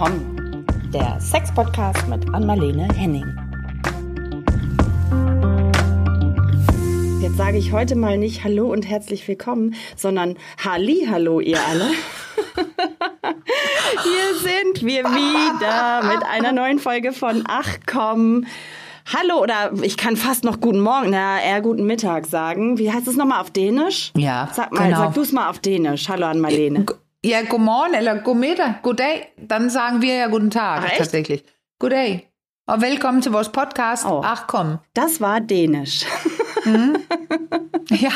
komm, der Sex-Podcast mit Anmalene Henning. Jetzt sage ich heute mal nicht Hallo und herzlich willkommen, sondern Halli, hallo ihr alle. Hier sind wir wieder mit einer neuen Folge von Ach komm. Hallo oder ich kann fast noch guten Morgen, na eher guten Mittag sagen. Wie heißt es nochmal auf Dänisch? Ja, Sag mal, genau. sag du es mal auf Dänisch. Hallo an Marlene. Ja, good morning eller god middag, god dag. Dann sagen wir ja guten Tag Ach, tatsächlich. Good day. Und willkommen zu vores Podcast. Oh. Ach komm. Das war Dänisch. Ja,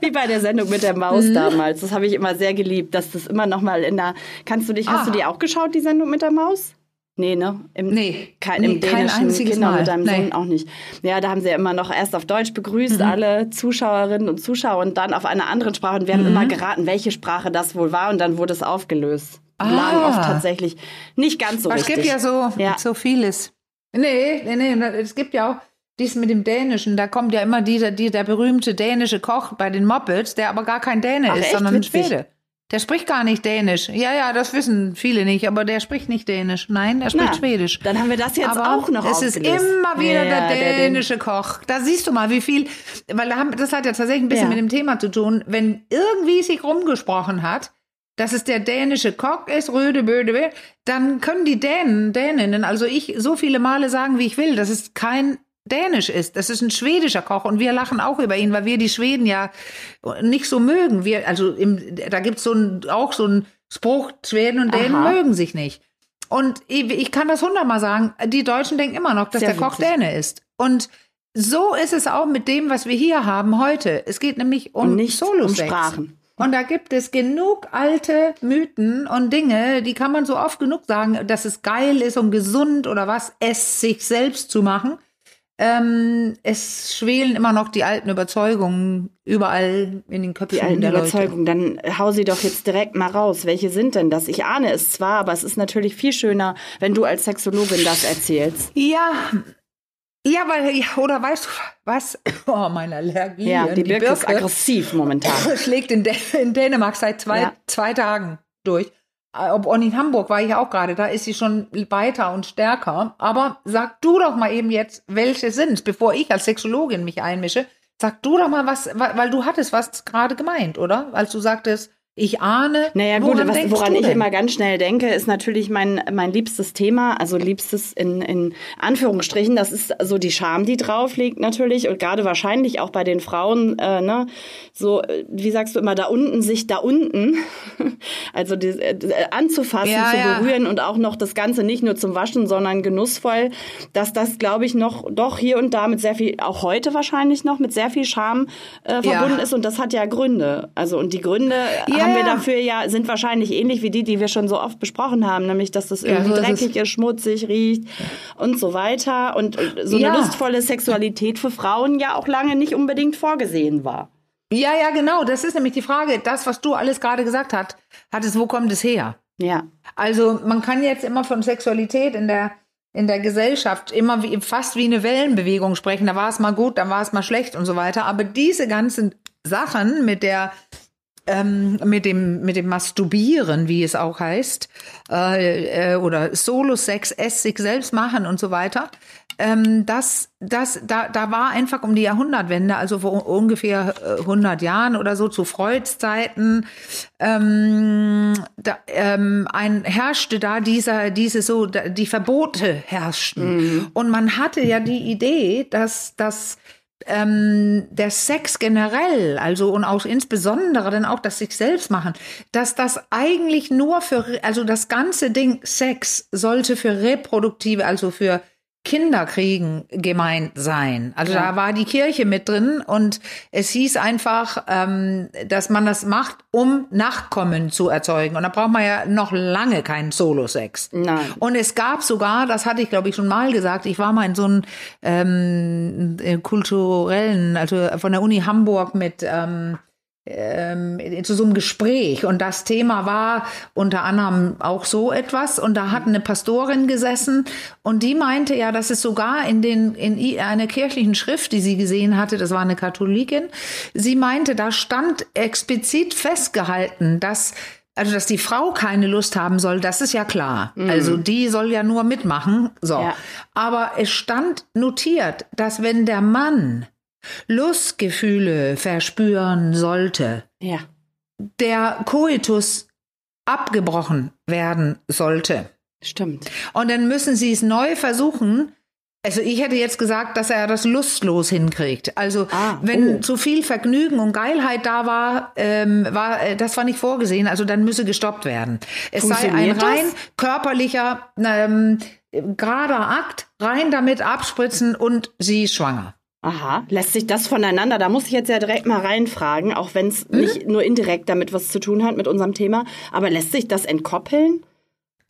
Wie bei der Sendung mit der Maus damals. Das habe ich immer sehr geliebt, dass das immer noch mal in der. Kannst du dich, hast Ah. du die auch geschaut, die Sendung mit der Maus? Nee, ne? Im, Nee. Kein, Nee, im kein einziges genau, Mal. mit deinem Nee. Sohn auch nicht. Ja, da haben sie ja immer noch erst auf Deutsch begrüßt, Mhm. alle Zuschauerinnen und Zuschauer, und dann auf einer anderen Sprache. Und wir Mhm. haben immer geraten, welche Sprache das wohl war, und dann wurde es aufgelöst. Ah. lagen oft tatsächlich nicht ganz so Aber es richtig. gibt ja so, Ja. so vieles. Nee, nee, nee, es gibt ja auch dies mit dem Dänischen, da kommt ja immer dieser, die, der berühmte dänische Koch bei den Muppets, der aber gar kein Däne Ach, ist, sondern ein. Schwede. Der spricht gar nicht Dänisch. Ja, ja, das wissen viele nicht, aber der spricht nicht Dänisch. Nein, der spricht Na, Schwedisch. Dann haben wir das jetzt Aber auch noch es ist immer wieder Ja, der dänische Koch. Da siehst du mal, wie viel, weil da haben, das hat ja tatsächlich ein bisschen Ja. mit dem Thema zu tun. Wenn irgendwie sich rumgesprochen hat, dass es der dänische Koch ist, Röde, Böde, dann können die Dänen, Däninnen, also ich, so viele Male sagen, wie ich will, dass es kein Dänisch ist. Das ist ein schwedischer Koch und wir lachen auch über ihn, weil wir die Schweden ja nicht so mögen. Wir, also im, da gibt's so ein, auch so einen Spruch, Schweden und Dänen Aha. mögen sich nicht. Und ich, ich kann das hundertmal sagen, die Deutschen denken immer noch, dass Sehr der Koch witzig. Däne ist. Und so ist es auch mit dem, was wir hier haben heute. Es geht nämlich um nicht um Solo-Sex. Sprachen. Und da gibt es genug alte Mythen und Dinge, die kann man so oft genug sagen, dass es geil ist und gesund oder was, es sich selbst zu machen. Ähm, es schwelen immer noch die alten Überzeugungen überall in den Köpfen Die alten der Leute. Überzeugungen, dann hau sie doch jetzt direkt mal raus. Welche sind denn das? Ich ahne es zwar, aber es ist natürlich viel schöner, wenn du als Sexologin das erzählst. Ja, ja, weil, ja, oder weißt du was? Oh, meine Allergie. Ja, an die Birke ist aggressiv momentan. schlägt in, Dä in Dänemark seit zwei, Ja. zwei Tagen durch. Äh, und in Hamburg war ich auch gerade, da ist sie schon weiter und stärker. Aber sag du doch mal eben jetzt, welche sind, bevor ich als Sexologin mich einmische. Sag du doch mal was, weil du hattest was gerade gemeint, oder? Als du sagtest, ich ahne. Naja, gut, woran was, woran ich immer ganz schnell denke, ist natürlich mein, mein liebstes Thema, also liebstes in, in Anführungsstrichen, das ist so die Scham, die drauf liegt natürlich und gerade wahrscheinlich auch bei den Frauen, äh, ne, so, äh, wie sagst du immer, da unten, sich da unten, also die, äh, anzufassen, Ja, zu ja. berühren und auch noch das Ganze nicht nur zum Waschen, sondern genussvoll, dass das, glaube ich, noch doch hier und da mit sehr viel, auch heute wahrscheinlich noch, mit sehr viel Scham äh, verbunden Ja. ist und das hat ja Gründe. Also und die Gründe Ja, haben wir dafür ja, sind wahrscheinlich ähnlich wie die, die wir schon so oft besprochen haben, nämlich dass das irgendwie so ist dreckig ist, schmutzig riecht und so weiter. Und äh, so eine lustvolle Sexualität für Frauen ja auch lange nicht unbedingt vorgesehen war. Ja, ja, genau. Das ist nämlich die Frage. Das, was du alles gerade gesagt hast, hattest, wo kommt es her? Ja. Also man kann jetzt immer von Sexualität in der in der Gesellschaft immer wie, fast wie eine Wellenbewegung sprechen. Da war es mal gut, dann war es mal schlecht und so weiter. Aber diese ganzen Sachen mit der ähm, mit dem mit dem Masturbieren, wie es auch heißt, äh, äh, oder Solo-Sex, es sich selbst machen und so weiter. Ähm, das, das, da, da war einfach um die Jahrhundertwende, also vor ungefähr äh, 100 Jahren oder so, zu Freuds Zeiten, ähm, da, ähm, ein, herrschte da dieser, diese so, die Verbote herrschten. Und man hatte ja die Idee, dass, dass ähm, der Sex generell, also und auch insbesondere dann auch das sich selbst machen, dass das eigentlich nur für, also das ganze Ding Sex sollte für reproduktive, also für Kinderkriegen gemeint sein. Also Ja. da war die Kirche mit drin und es hieß einfach, ähm, dass man das macht, um Nachkommen zu erzeugen. Und da braucht man ja noch lange keinen Solo-Sex. Nein. Und es gab sogar, das hatte ich glaube ich schon mal gesagt, ich war mal in so einem ähm, äh, kulturellen, also von der Uni Hamburg mit ähm, ähm, zu so einem Gespräch und das Thema war unter anderem auch so etwas und da hat eine Pastorin gesessen und die meinte ja, dass es sogar in den in einer kirchlichen Schrift, die sie gesehen hatte, das war eine Katholikin, sie meinte, da stand explizit festgehalten, dass also dass die Frau keine Lust haben soll, das ist ja klar. Also die soll ja nur mitmachen. So. Ja. Aber es stand notiert, dass wenn der Mann Lustgefühle verspüren sollte, Ja. der Koitus abgebrochen werden sollte. Stimmt. Und dann müssen sie es neu versuchen. Also ich hätte jetzt gesagt, dass er das lustlos hinkriegt. Also Ah, wenn oh. zu viel Vergnügen und Geilheit da war, ähm, war äh, das war nicht vorgesehen. Also dann müsse gestoppt werden. Es sei ein Funktioniert das? rein körperlicher, ähm, gerader Akt, rein damit abspritzen und sie ist schwanger. Aha, lässt sich das voneinander? Da muss ich jetzt ja direkt mal reinfragen, auch wenn es nicht nur indirekt damit was zu tun hat mit unserem Thema. Aber lässt sich das entkoppeln?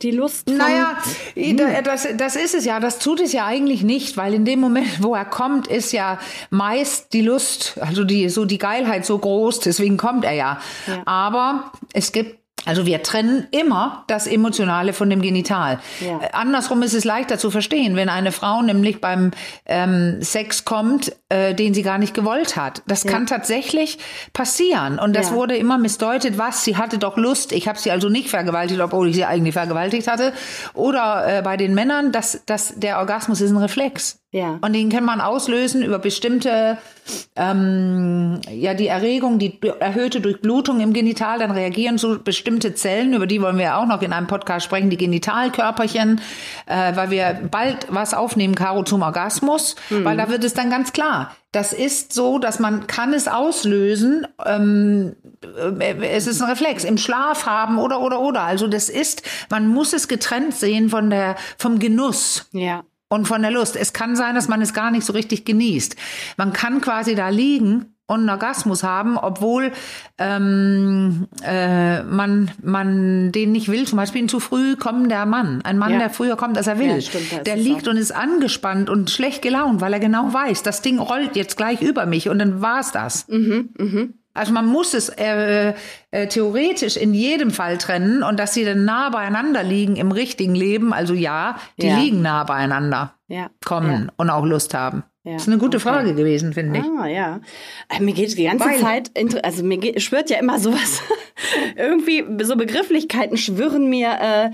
Die Lust? Vom Naja, da- das, das ist es ja. Das tut es ja eigentlich nicht, weil in dem Moment, wo er kommt, ist ja meist die Lust, also die, so die Geilheit so groß, deswegen kommt er ja. Ja. Aber es gibt also wir trennen immer das Emotionale von dem Genital. Ja. Äh, Andersrum ist es leichter zu verstehen, wenn eine Frau nämlich beim ähm, Sex kommt, äh, den sie gar nicht gewollt hat. Das kann tatsächlich passieren. Und das Ja. wurde immer missdeutet, was, sie hatte doch Lust, ich habe sie also nicht vergewaltigt, obwohl ich sie eigentlich vergewaltigt hatte. Oder äh, bei den Männern, dass, dass der Orgasmus ist ein Reflex. Ja. Und den kann man auslösen über bestimmte, ähm, ja, die Erregung, die erhöhte Durchblutung im Genital, dann reagieren so bestimmte Zellen, über die wollen wir auch noch in einem Podcast sprechen, die Genitalkörperchen, äh, weil wir bald was aufnehmen, Caro, zum Orgasmus, weil da wird es dann ganz klar. Das ist so, dass man kann es auslösen, ähm, äh, es ist ein Reflex, im Schlaf haben oder, oder, oder. Also das ist, man muss es getrennt sehen von der, vom Genuss Ja. Und von der Lust. Es kann sein, dass man es gar nicht so richtig genießt. Man kann quasi da liegen und einen Orgasmus haben, obwohl ähm, äh, man, man den nicht will. Zum Beispiel ein zu früh kommender Mann. Ein Mann, Ja. der früher kommt, als er will. Ja, stimmt, der liegt auch. und ist angespannt und schlecht gelaunt, weil er genau weiß, das Ding rollt jetzt gleich über mich und dann war's das. Mhm, Also man muss es äh, äh, theoretisch in jedem Fall trennen und dass sie dann nah beieinander liegen im richtigen Leben, also ja, die Ja. liegen nah beieinander Ja. kommen und auch Lust haben. Ja, Das ist eine gute okay. Frage gewesen, finde ich. Ah, ja. Äh, Mir geht die ganze Weil- Zeit, also mir geht, schwirrt ja immer sowas. Irgendwie, so Begrifflichkeiten schwirren mir äh,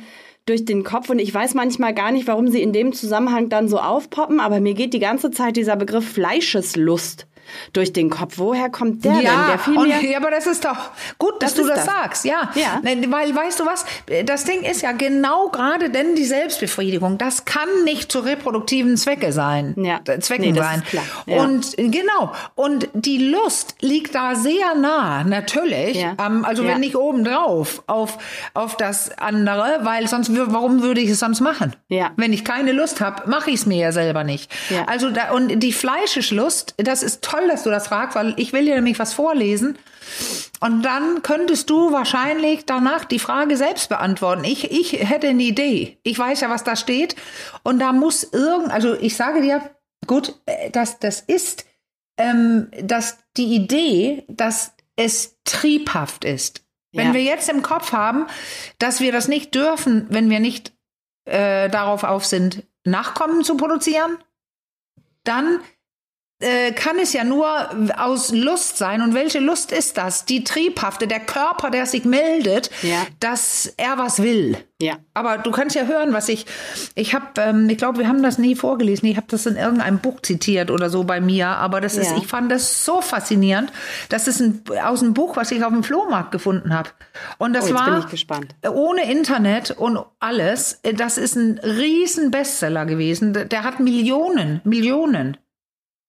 durch den Kopf und ich weiß manchmal gar nicht, warum sie in dem Zusammenhang dann so aufpoppen, aber mir geht die ganze Zeit dieser Begriff Fleischeslust durch den Kopf. Woher kommt der denn? Der fiel mir. ja, aber das ist doch gut, dass Das du das, das. sagst. Ja. Ja. Weil, weißt du was? Das Ding ist ja genau gerade denn die Selbstbefriedigung. Das kann nicht zu reproduktiven Zwecke sein. Ja. äh, Zwecken Nee, das sein. ist klar. Ja. Und genau. Und die Lust liegt da sehr nah, natürlich. Ja. Ähm, also Ja. wenn nicht obendrauf auf, auf das andere, weil sonst, warum würde ich es sonst machen? Ja. Wenn ich keine Lust habe, mache ich es mir ja selber nicht. Ja. Also da, und die Fleischeslust, das ist toll, dass du das fragst, weil ich will dir nämlich was vorlesen. Und dann könntest du wahrscheinlich danach die Frage selbst beantworten. Ich, ich hätte eine Idee. Ich weiß ja, was da steht. Und da muss irgend, also ich sage dir, gut, äh, das, das ist, ähm, dass die Idee, dass es triebhaft ist. Wenn Ja. wir jetzt im Kopf haben, dass wir das nicht dürfen, wenn wir nicht äh, darauf auf sind, Nachkommen zu produzieren, dann kann es ja nur aus Lust sein. Und welche Lust ist das? Die triebhafte, der Körper, der sich meldet, Ja. dass er was will. Ja. Aber du kannst ja hören, was ich, ich habe, ähm, ich glaube, wir haben das nie vorgelesen. Ich habe das in irgendeinem Buch zitiert oder so bei mir. Aber das ist, Ja. ich fand das so faszinierend. Das ist ein, aus einem Buch, was ich auf dem Flohmarkt gefunden habe. Und das Oh, jetzt war bin ich gespannt. ohne Internet und alles. äh, Das ist ein riesen Bestseller gewesen. Der hat Millionen, Millionen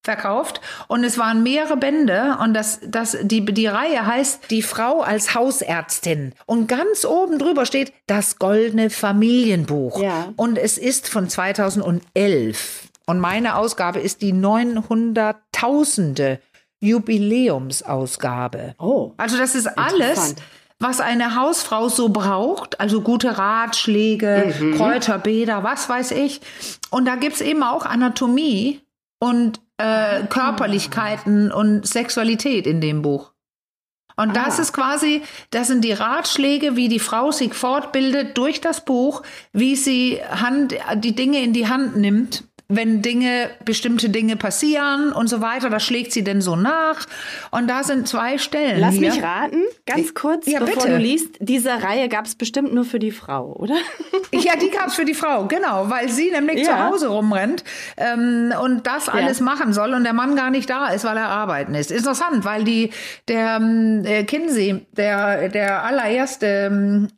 verkauft und es waren mehrere Bände und das, das, die, die Reihe heißt Die Frau als Hausärztin und ganz oben drüber steht das goldene Familienbuch Ja. und es ist von 2011 und meine Ausgabe ist die 900.000. Jubiläumsausgabe. Oh. Also das ist alles, was eine Hausfrau so braucht, also gute Ratschläge, Mhm. Kräuterbäder, was weiß ich. Und da gibt's eben auch Anatomie und. Äh, Körperlichkeiten und Sexualität in dem Buch. Und das Ah. ist quasi, das sind die Ratschläge, wie die Frau sich fortbildet durch das Buch, wie sie Hand, die Dinge in die Hand nimmt, wenn Dinge, bestimmte Dinge passieren und so weiter, das schlägt sie denn so nach. Und da sind zwei Stellen. Lass hier. mich raten, ganz kurz, Ja, bevor bitte. du liest. Diese Reihe gab es bestimmt nur für die Frau, oder? Ja, die gab's für die Frau, genau, weil sie nämlich Ja. zu Hause rumrennt ähm, und das Ja. alles machen soll und der Mann gar nicht da ist, weil er arbeiten ist. Interessant, weil die der ähm, äh, Kinsey, der der allererste, ähm,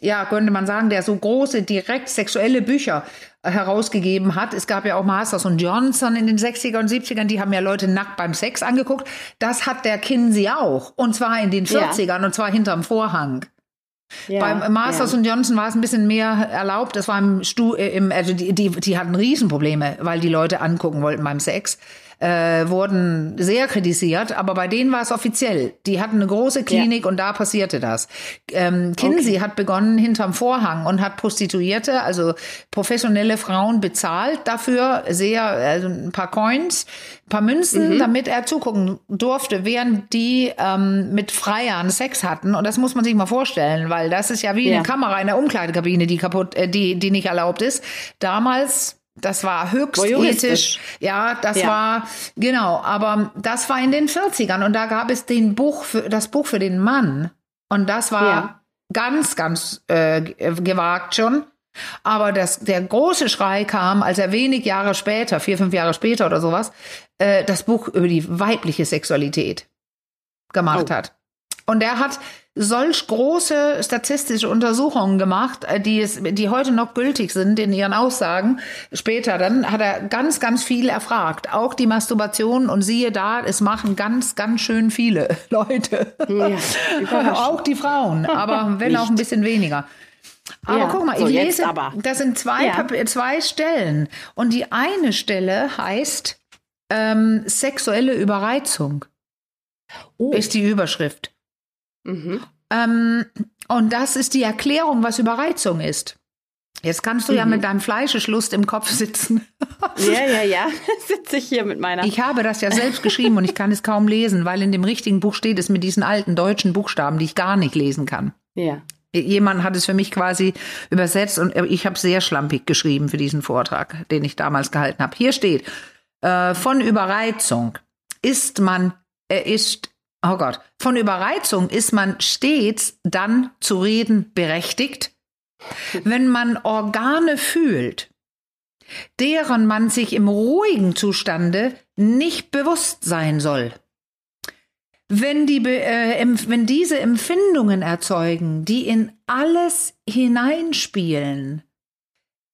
ja könnte man sagen, der so große direkt sexuelle Bücher herausgegeben hat. Es gab ja auch Masters und Johnson in den 60er und 70ern, die haben ja Leute nackt beim Sex angeguckt. Das hat der Kinsey auch und zwar in den Ja. 40ern und zwar hinterm Vorhang. Ja, Beim Masters ja. und Johnson war es ein bisschen mehr erlaubt. Das war im Stu äh, im, also die, die, die hatten Riesenprobleme, weil die Leute angucken wollten beim Sex. Äh, wurden sehr kritisiert, aber bei denen war es offiziell. Die hatten eine große Klinik und da passierte das. Ähm, Kinsey hat begonnen hinterm Vorhang und hat Prostituierte, also professionelle Frauen bezahlt dafür, sehr, also ein paar Coins, ein paar Münzen, damit er zugucken durfte, während die ähm, mit Freiern Sex hatten. Und das muss man sich mal vorstellen, weil das ist ja wie Ja. eine Kamera in der Umkleidekabine, die kaputt, äh, die, die nicht erlaubt ist. Damals, das war höchst ethisch. Ja, das Ja. war, genau, aber das war in den 40ern und da gab es den Buch für, das Buch für den Mann. Und das war Ja. ganz, ganz äh, gewagt schon. Aber das, der große Schrei kam, als er wenig Jahre später, vier, fünf Jahre später oder sowas, äh, das Buch über die weibliche Sexualität gemacht Oh. hat. Und er hat solch große statistische Untersuchungen gemacht, äh, die, es, die heute noch gültig sind in ihren Aussagen. Später dann hat er ganz, ganz viel erfragt. Auch die Masturbation und siehe da, es machen ganz, ganz schön viele Leute. Ja, auch die Frauen, aber wenn auch ein bisschen weniger. Aber Ja, guck mal, so ich lese, aber. das sind zwei, Ja. Zwei Stellen. Und die eine Stelle heißt ähm, sexuelle Überreizung, Oh. ist die Überschrift. Mhm. Ähm, und das ist die Erklärung, was Überreizung ist. Jetzt kannst du ja Mhm. mit deinem Fleischeschlust im Kopf sitzen. Ja, ja, ja. Sitze ich hier mit meiner. Ich habe das ja selbst geschrieben und ich kann es kaum lesen, weil in dem richtigen Buch steht es mit diesen alten deutschen Buchstaben, die ich gar nicht lesen kann. ja. Jemand hat es für mich quasi übersetzt und ich habe sehr schlampig geschrieben für diesen Vortrag, den ich damals gehalten habe. Hier steht, äh, von Überreizung ist man, äh, ist, oh Gott, von Überreizung ist man stets dann zu reden berechtigt, wenn man Organe fühlt, deren man sich im ruhigen Zustande nicht bewusst sein soll. Wenn, die, äh, wenn diese Empfindungen erzeugen, die in alles hineinspielen,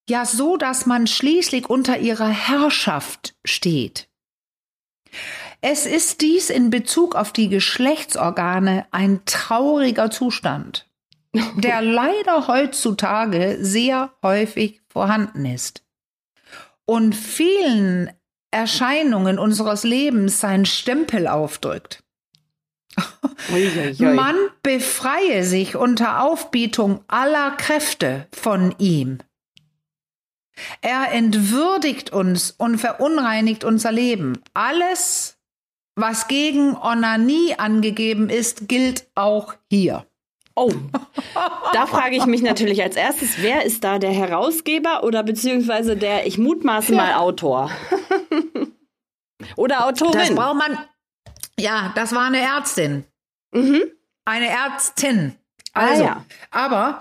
ja so, dass man schließlich unter ihrer Herrschaft steht. Es ist dies in Bezug auf die Geschlechtsorgane ein trauriger Zustand, der leider heutzutage sehr häufig vorhanden ist und vielen Erscheinungen unseres Lebens seinen Stempel aufdrückt. Man befreie sich unter Aufbietung aller Kräfte von ihm. Er entwürdigt uns und verunreinigt unser Leben. Alles, was gegen Onanie angegeben ist, gilt auch hier. Oh, da frage ich mich natürlich als erstes, wer ist da der Herausgeber oder beziehungsweise der, ich mutmaße mal, Autor? oder Das Autorin? braucht man. Ja, das war eine Ärztin. Mhm. Eine Ärztin. Ah, Also, ja. aber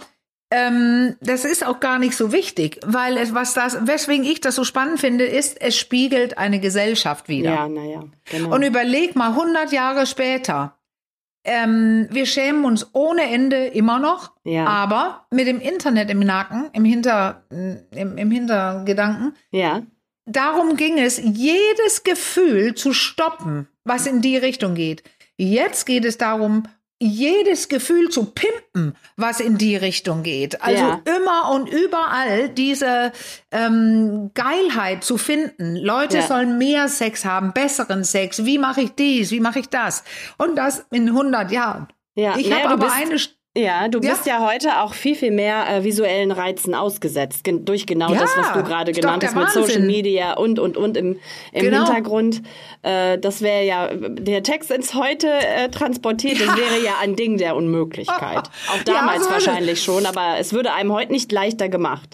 ähm, das ist auch gar nicht so wichtig, weil es, was das, weswegen ich das so spannend finde, ist, es spiegelt eine Gesellschaft wider. Ja, naja, genau. Und überleg mal, 100 Jahre später, ähm, wir schämen uns ohne Ende immer noch, Ja. aber mit dem Internet im Nacken, im, Hinter, im, im Hintergedanken, ja, darum ging es, jedes Gefühl zu stoppen, was in die Richtung geht. Jetzt geht es darum, jedes Gefühl zu pimpen, was in die Richtung geht. Also Ja. immer und überall diese ähm, Geilheit zu finden. Leute Ja. sollen mehr Sex haben, besseren Sex. Wie mache ich dies? Wie mache ich das? Und das in 100 Jahren. ja. Ich naja, habe aber eine Ja, du Ja. bist ja heute auch viel, viel mehr äh, visuellen Reizen ausgesetzt, gen durch genau Ja, das, was du gerade genannt hast mit Wahnsinn. Social Media und, und, und im, im Genau. Hintergrund. Äh, das wäre ja, der Text ins Heute äh, transportiert, das wäre ja ein Ding der Unmöglichkeit. Auch Ja, damals so wahrscheinlich schon, aber es würde einem heute nicht leichter gemacht.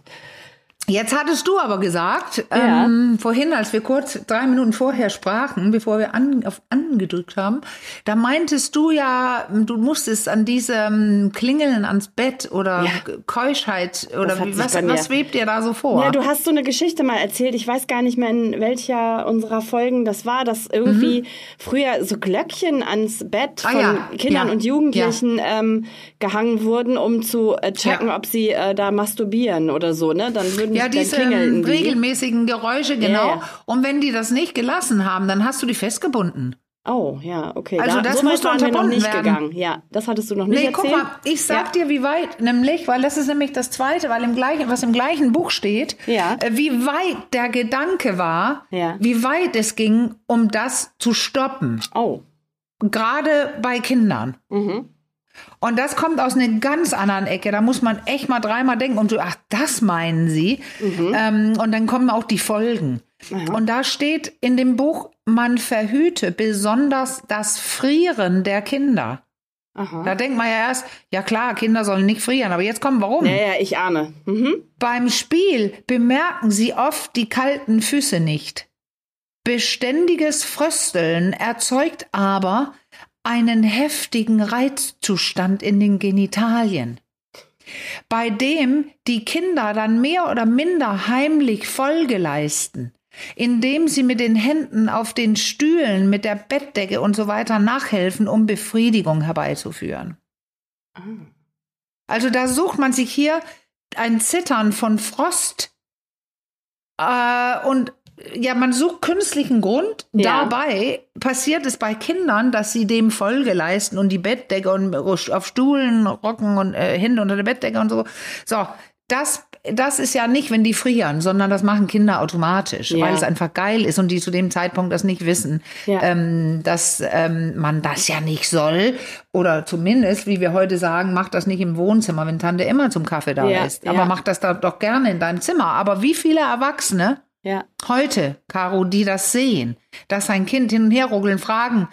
Jetzt hattest du aber gesagt, Ja. ähm, vorhin, als wir kurz drei Minuten vorher sprachen, bevor wir an, auf angedrückt haben, da meintest du ja, du musstest an diesem Klingeln ans Bett oder Ja. Keuschheit oder wie, was, was schwebt dir da so vor? Ja, du hast so eine Geschichte mal erzählt. Ich weiß gar nicht mehr, in welcher unserer Folgen das war, dass irgendwie früher so Glöckchen ans Bett Mhm. Ah, von ja, Kindern und Jugendlichen ähm, gehangen wurden, um zu äh, checken, ob sie äh, da masturbieren oder so. Ne? Dann würden ja, diese regelmäßigen Geräusche, genau. ja. Und wenn die das nicht gelassen haben, dann hast du die festgebunden. Oh, ja, okay. Also da, das so musste waren wir noch unterbunden nicht werden. gegangen. Ja, das hattest du noch nicht Nee, erzählt. guck mal, ich sag dir, wie weit, nämlich, weil das ist nämlich das Zweite, weil im gleichen, was im gleichen Buch steht, Ja. äh, wie weit der Gedanke war, Ja. wie weit es ging, um das zu stoppen. Oh. Gerade bei Kindern. Mhm. Und das kommt aus einer ganz anderen Ecke. Da muss man echt mal dreimal denken und so, ach, das meinen sie. Mhm. Ähm, und dann kommen auch die Folgen. Und da steht in dem Buch, man verhüte besonders das Frieren der Kinder. Aha. Da denkt man ja erst, ja klar, Kinder sollen nicht frieren, aber jetzt kommen, warum? Ja, ja, ich ahne. Mhm. Beim Spiel bemerken sie oft die kalten Füße nicht. Beständiges Frösteln erzeugt aber einen heftigen Reizzustand in den Genitalien, bei dem die Kinder dann mehr oder minder heimlich Folge leisten, indem sie mit den Händen auf den Stühlen, mit der Bettdecke und so weiter nachhelfen, um Befriedigung herbeizuführen. Also da sucht man sich hier ein Zittern von Frost äh, und ja, man sucht künstlichen Grund. Ja. Dabei passiert es bei Kindern, dass sie dem Folge leisten und die Bettdecke und auf Stuhlen rocken und äh, Hände unter der Bettdecke und so. So, das, das ist ja nicht, wenn die frieren, sondern das machen Kinder automatisch, Ja. weil es einfach geil ist und die zu dem Zeitpunkt das nicht wissen, Ja. ähm, dass ähm, man das ja nicht soll. Oder zumindest, wie wir heute sagen, mach das nicht im Wohnzimmer, wenn Tante immer zum Kaffee da Ja, ist. Aber ja. mach das da doch gerne in deinem Zimmer. Aber wie viele Erwachsene Ja. heute, Caro, die das sehen, dass ein Kind hin und her ruckeln, fragen,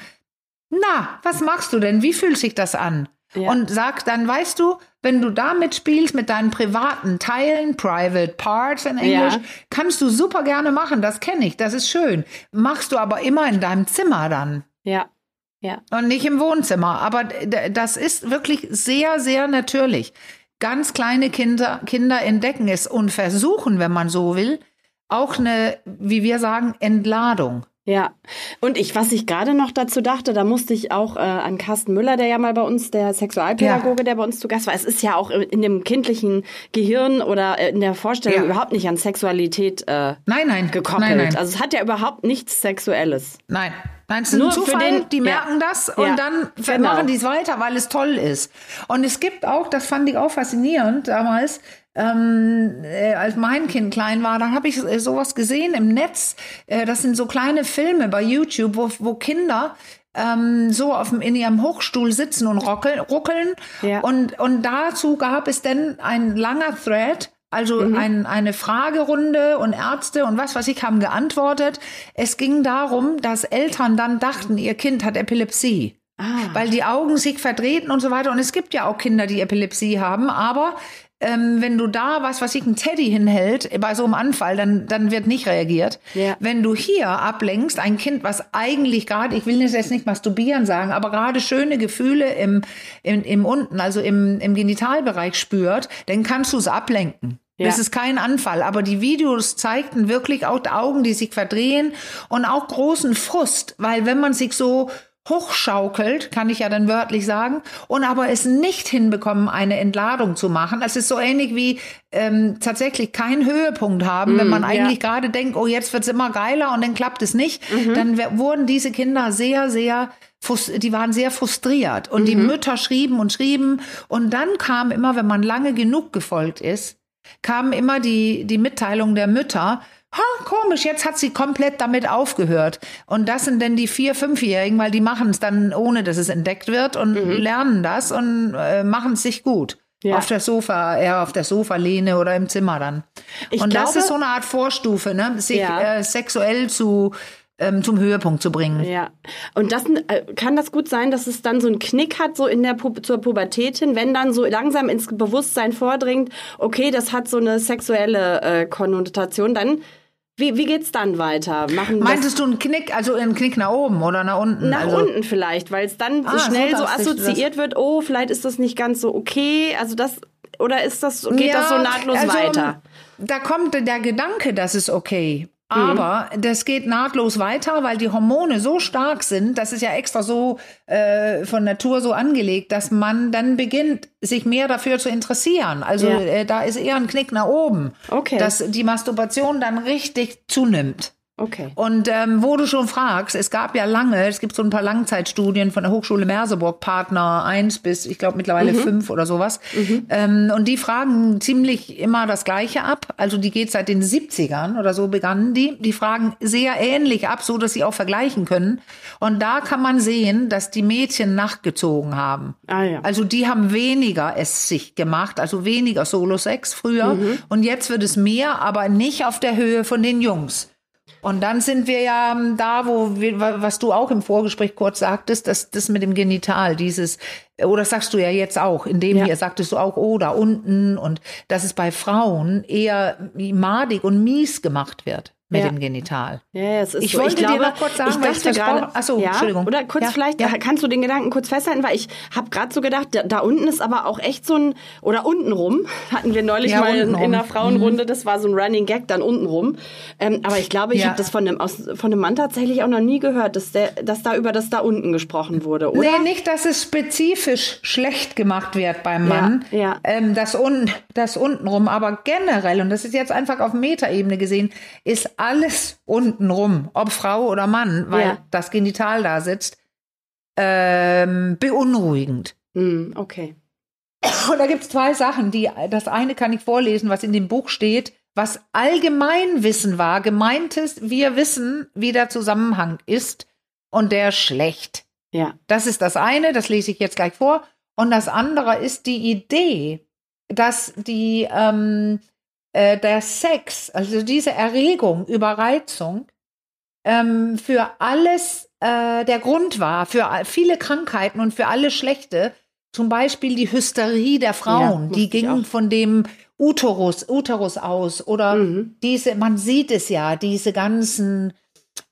na, was machst du denn? Wie fühlt sich das an? Ja. Und sag dann, weißt du, wenn du damit spielst mit deinen privaten Teilen, Private Parts in Englisch, Ja. kannst du super gerne machen, das kenne ich, das ist schön. Machst du aber immer in deinem Zimmer dann Ja. Ja. und nicht im Wohnzimmer. Aber das ist wirklich sehr, sehr natürlich. Ganz kleine Kinder, Kinder entdecken es und versuchen, wenn man so will, auch eine, wie wir sagen, Entladung. Ja, und ich, was ich gerade noch dazu dachte, da musste ich auch äh, an Carsten Müller, der ja mal bei uns, der Sexualpädagoge, der bei uns zu Gast war. Es ist ja auch in dem kindlichen Gehirn oder äh, in der Vorstellung Ja. überhaupt nicht an Sexualität äh, Nein, nein, gekoppelt. Nein, nein, Also es hat ja überhaupt nichts Sexuelles. nein. Nein, es ist Nur ein Zufall, den- die ja. merken das und Ja, dann genau. machen die es weiter, weil es toll ist. Und es gibt auch, das fand ich auch faszinierend damals, ähm, äh, als mein Kind klein war, dann habe ich äh, sowas gesehen im Netz. Äh, das sind so kleine Filme bei YouTube, wo, wo Kinder ähm, so auf dem, in ihrem Hochstuhl sitzen und rockeln, ruckeln. Ja. Und, und dazu gab es dann ein langer Thread, also Mhm. ein, eine Fragerunde und Ärzte und was weiß ich haben geantwortet. Es ging darum, dass Eltern dann dachten, ihr Kind hat Epilepsie. Ah. Weil die Augen sich verdrehten und so weiter. Und es gibt ja auch Kinder, die Epilepsie haben, aber ähm, wenn du da was, was ich ein Teddy hinhält bei so einem Anfall, dann, dann wird nicht reagiert. Ja. Wenn du hier ablenkst, ein Kind, was eigentlich gerade, ich will jetzt nicht masturbieren sagen, aber gerade schöne Gefühle im, im, im unten, also im, im Genitalbereich spürt, dann kannst du es ablenken. Ja. Das ist kein Anfall, aber die Videos zeigten wirklich auch die Augen, die sich verdrehen und auch großen Frust, weil wenn man sich so hochschaukelt, kann ich ja dann wörtlich sagen, und aber es nicht hinbekommen, eine Entladung zu machen. Es ist so ähnlich wie ähm, tatsächlich keinen Höhepunkt haben, wenn man ja. eigentlich gerade denkt, oh, jetzt wird's immer geiler und dann klappt es nicht. Dann wer- wurden diese Kinder sehr, sehr die waren sehr frustriert und die Mütter schrieben und schrieben und dann kam immer, wenn man lange genug gefolgt ist, kam immer die, die Mitteilung der Mütter, ha, komisch, jetzt hat sie komplett damit aufgehört. Und das sind denn die vier-, fünfjährigen, weil die machen es dann, ohne dass es entdeckt wird und lernen das und äh, machen es sich gut. Ja. Auf der Sofa, eher auf der Sofalehne oder im Zimmer dann. Ich und das glaube- ist so eine Art Vorstufe, ne? sich Ja. äh, sexuell zu ähm, zum Höhepunkt zu bringen. Ja. Und das äh, kann das gut sein, dass es dann so einen Knick hat, so in der Pu zur Pubertät hin, wenn dann so langsam ins Bewusstsein vordringt, okay, das hat so eine sexuelle äh, Konnotation, dann wie, wie geht's dann weiter? Machen Meintest du einen Knick, also einen Knick nach oben oder nach unten? Nach also, unten vielleicht, weil es dann Ah, so schnell so assoziiert wird, oh, vielleicht ist das nicht ganz so okay. Also das, oder ist das, geht das so Ja, nahtlos also, weiter? Da kommt der Gedanke, das ist okay. Mhm. Aber das geht nahtlos weiter, weil die Hormone so stark sind, das ist ja extra so äh, von Natur so angelegt, dass man dann beginnt, sich mehr dafür zu interessieren. Also Ja. äh, da ist eher ein Knick nach oben, Okay. dass die Masturbation dann richtig zunimmt. Okay. Und ähm, wo du schon fragst, es gab ja lange, es gibt so ein paar Langzeitstudien von der Hochschule Merseburg, Partner 1 bis, ich glaube, mittlerweile Mhm. 5 oder sowas. Ähm, und die fragen ziemlich immer das Gleiche ab. Also die geht seit den 70ern oder so begannen die. Die fragen sehr ähnlich ab, so dass sie auch vergleichen können. Und da kann man sehen, dass die Mädchen nachgezogen haben. Ah ja. Also die haben weniger es sich gemacht, also weniger Solo-Sex früher. Mhm. Und jetzt wird es mehr, aber nicht auf der Höhe von den Jungs. Und dann sind wir ja ähm, da, wo wir, wa- was du auch im Vorgespräch kurz sagtest, dass das mit dem Genital, dieses, oder sagst du ja jetzt auch, in dem Ja. hier sagtest du auch, oh, da unten, und dass es bei Frauen eher madig und mies gemacht wird mit Ja. dem Genital. Ja, ja, es ist Ich so. wollte dir glaube, noch kurz sagen, ich weil ich dachte gerade, Ach so, ja, Entschuldigung. oder kurz Ja, vielleicht, ja. kannst du den Gedanken kurz festhalten, weil ich habe gerade so gedacht, da, da unten ist aber auch echt so ein, oder untenrum, hatten wir neulich Ja, mal in, untenrum. in der Frauenrunde, das war so ein Running Gag dann untenrum. Ähm, aber ich glaube, ich Ja. habe das von einem, aus, von einem Mann tatsächlich auch noch nie gehört, dass, der, dass da über das da unten gesprochen wurde, oder? Nee, nicht, dass es spezifisch schlecht gemacht wird beim Ja, Mann. ja. Ähm, das, un das untenrum, aber generell, und das ist jetzt einfach auf Metaebene gesehen, ist alles untenrum, ob Frau oder Mann, weil Ja. das Genital da sitzt, ähm, beunruhigend. Hm, okay. Und da gibt's zwei Sachen. Die, das eine kann ich vorlesen, was in dem Buch steht, was Allgemeinwissen war. Gemeint ist, wir wissen, wie der Zusammenhang ist und der schlecht. Ja. Das ist das eine, das lese ich jetzt gleich vor. Und das andere ist die Idee, dass die, ähm, äh, der Sex, also diese Erregung, Überreizung, ähm, für alles äh, der Grund war, für viele Krankheiten und für alle Schlechte. Zum Beispiel die Hysterie der Frauen, wusste die ich ging auch. von dem Uterus, Uterus aus. Oder Mhm. diese, man sieht es ja, diese ganzen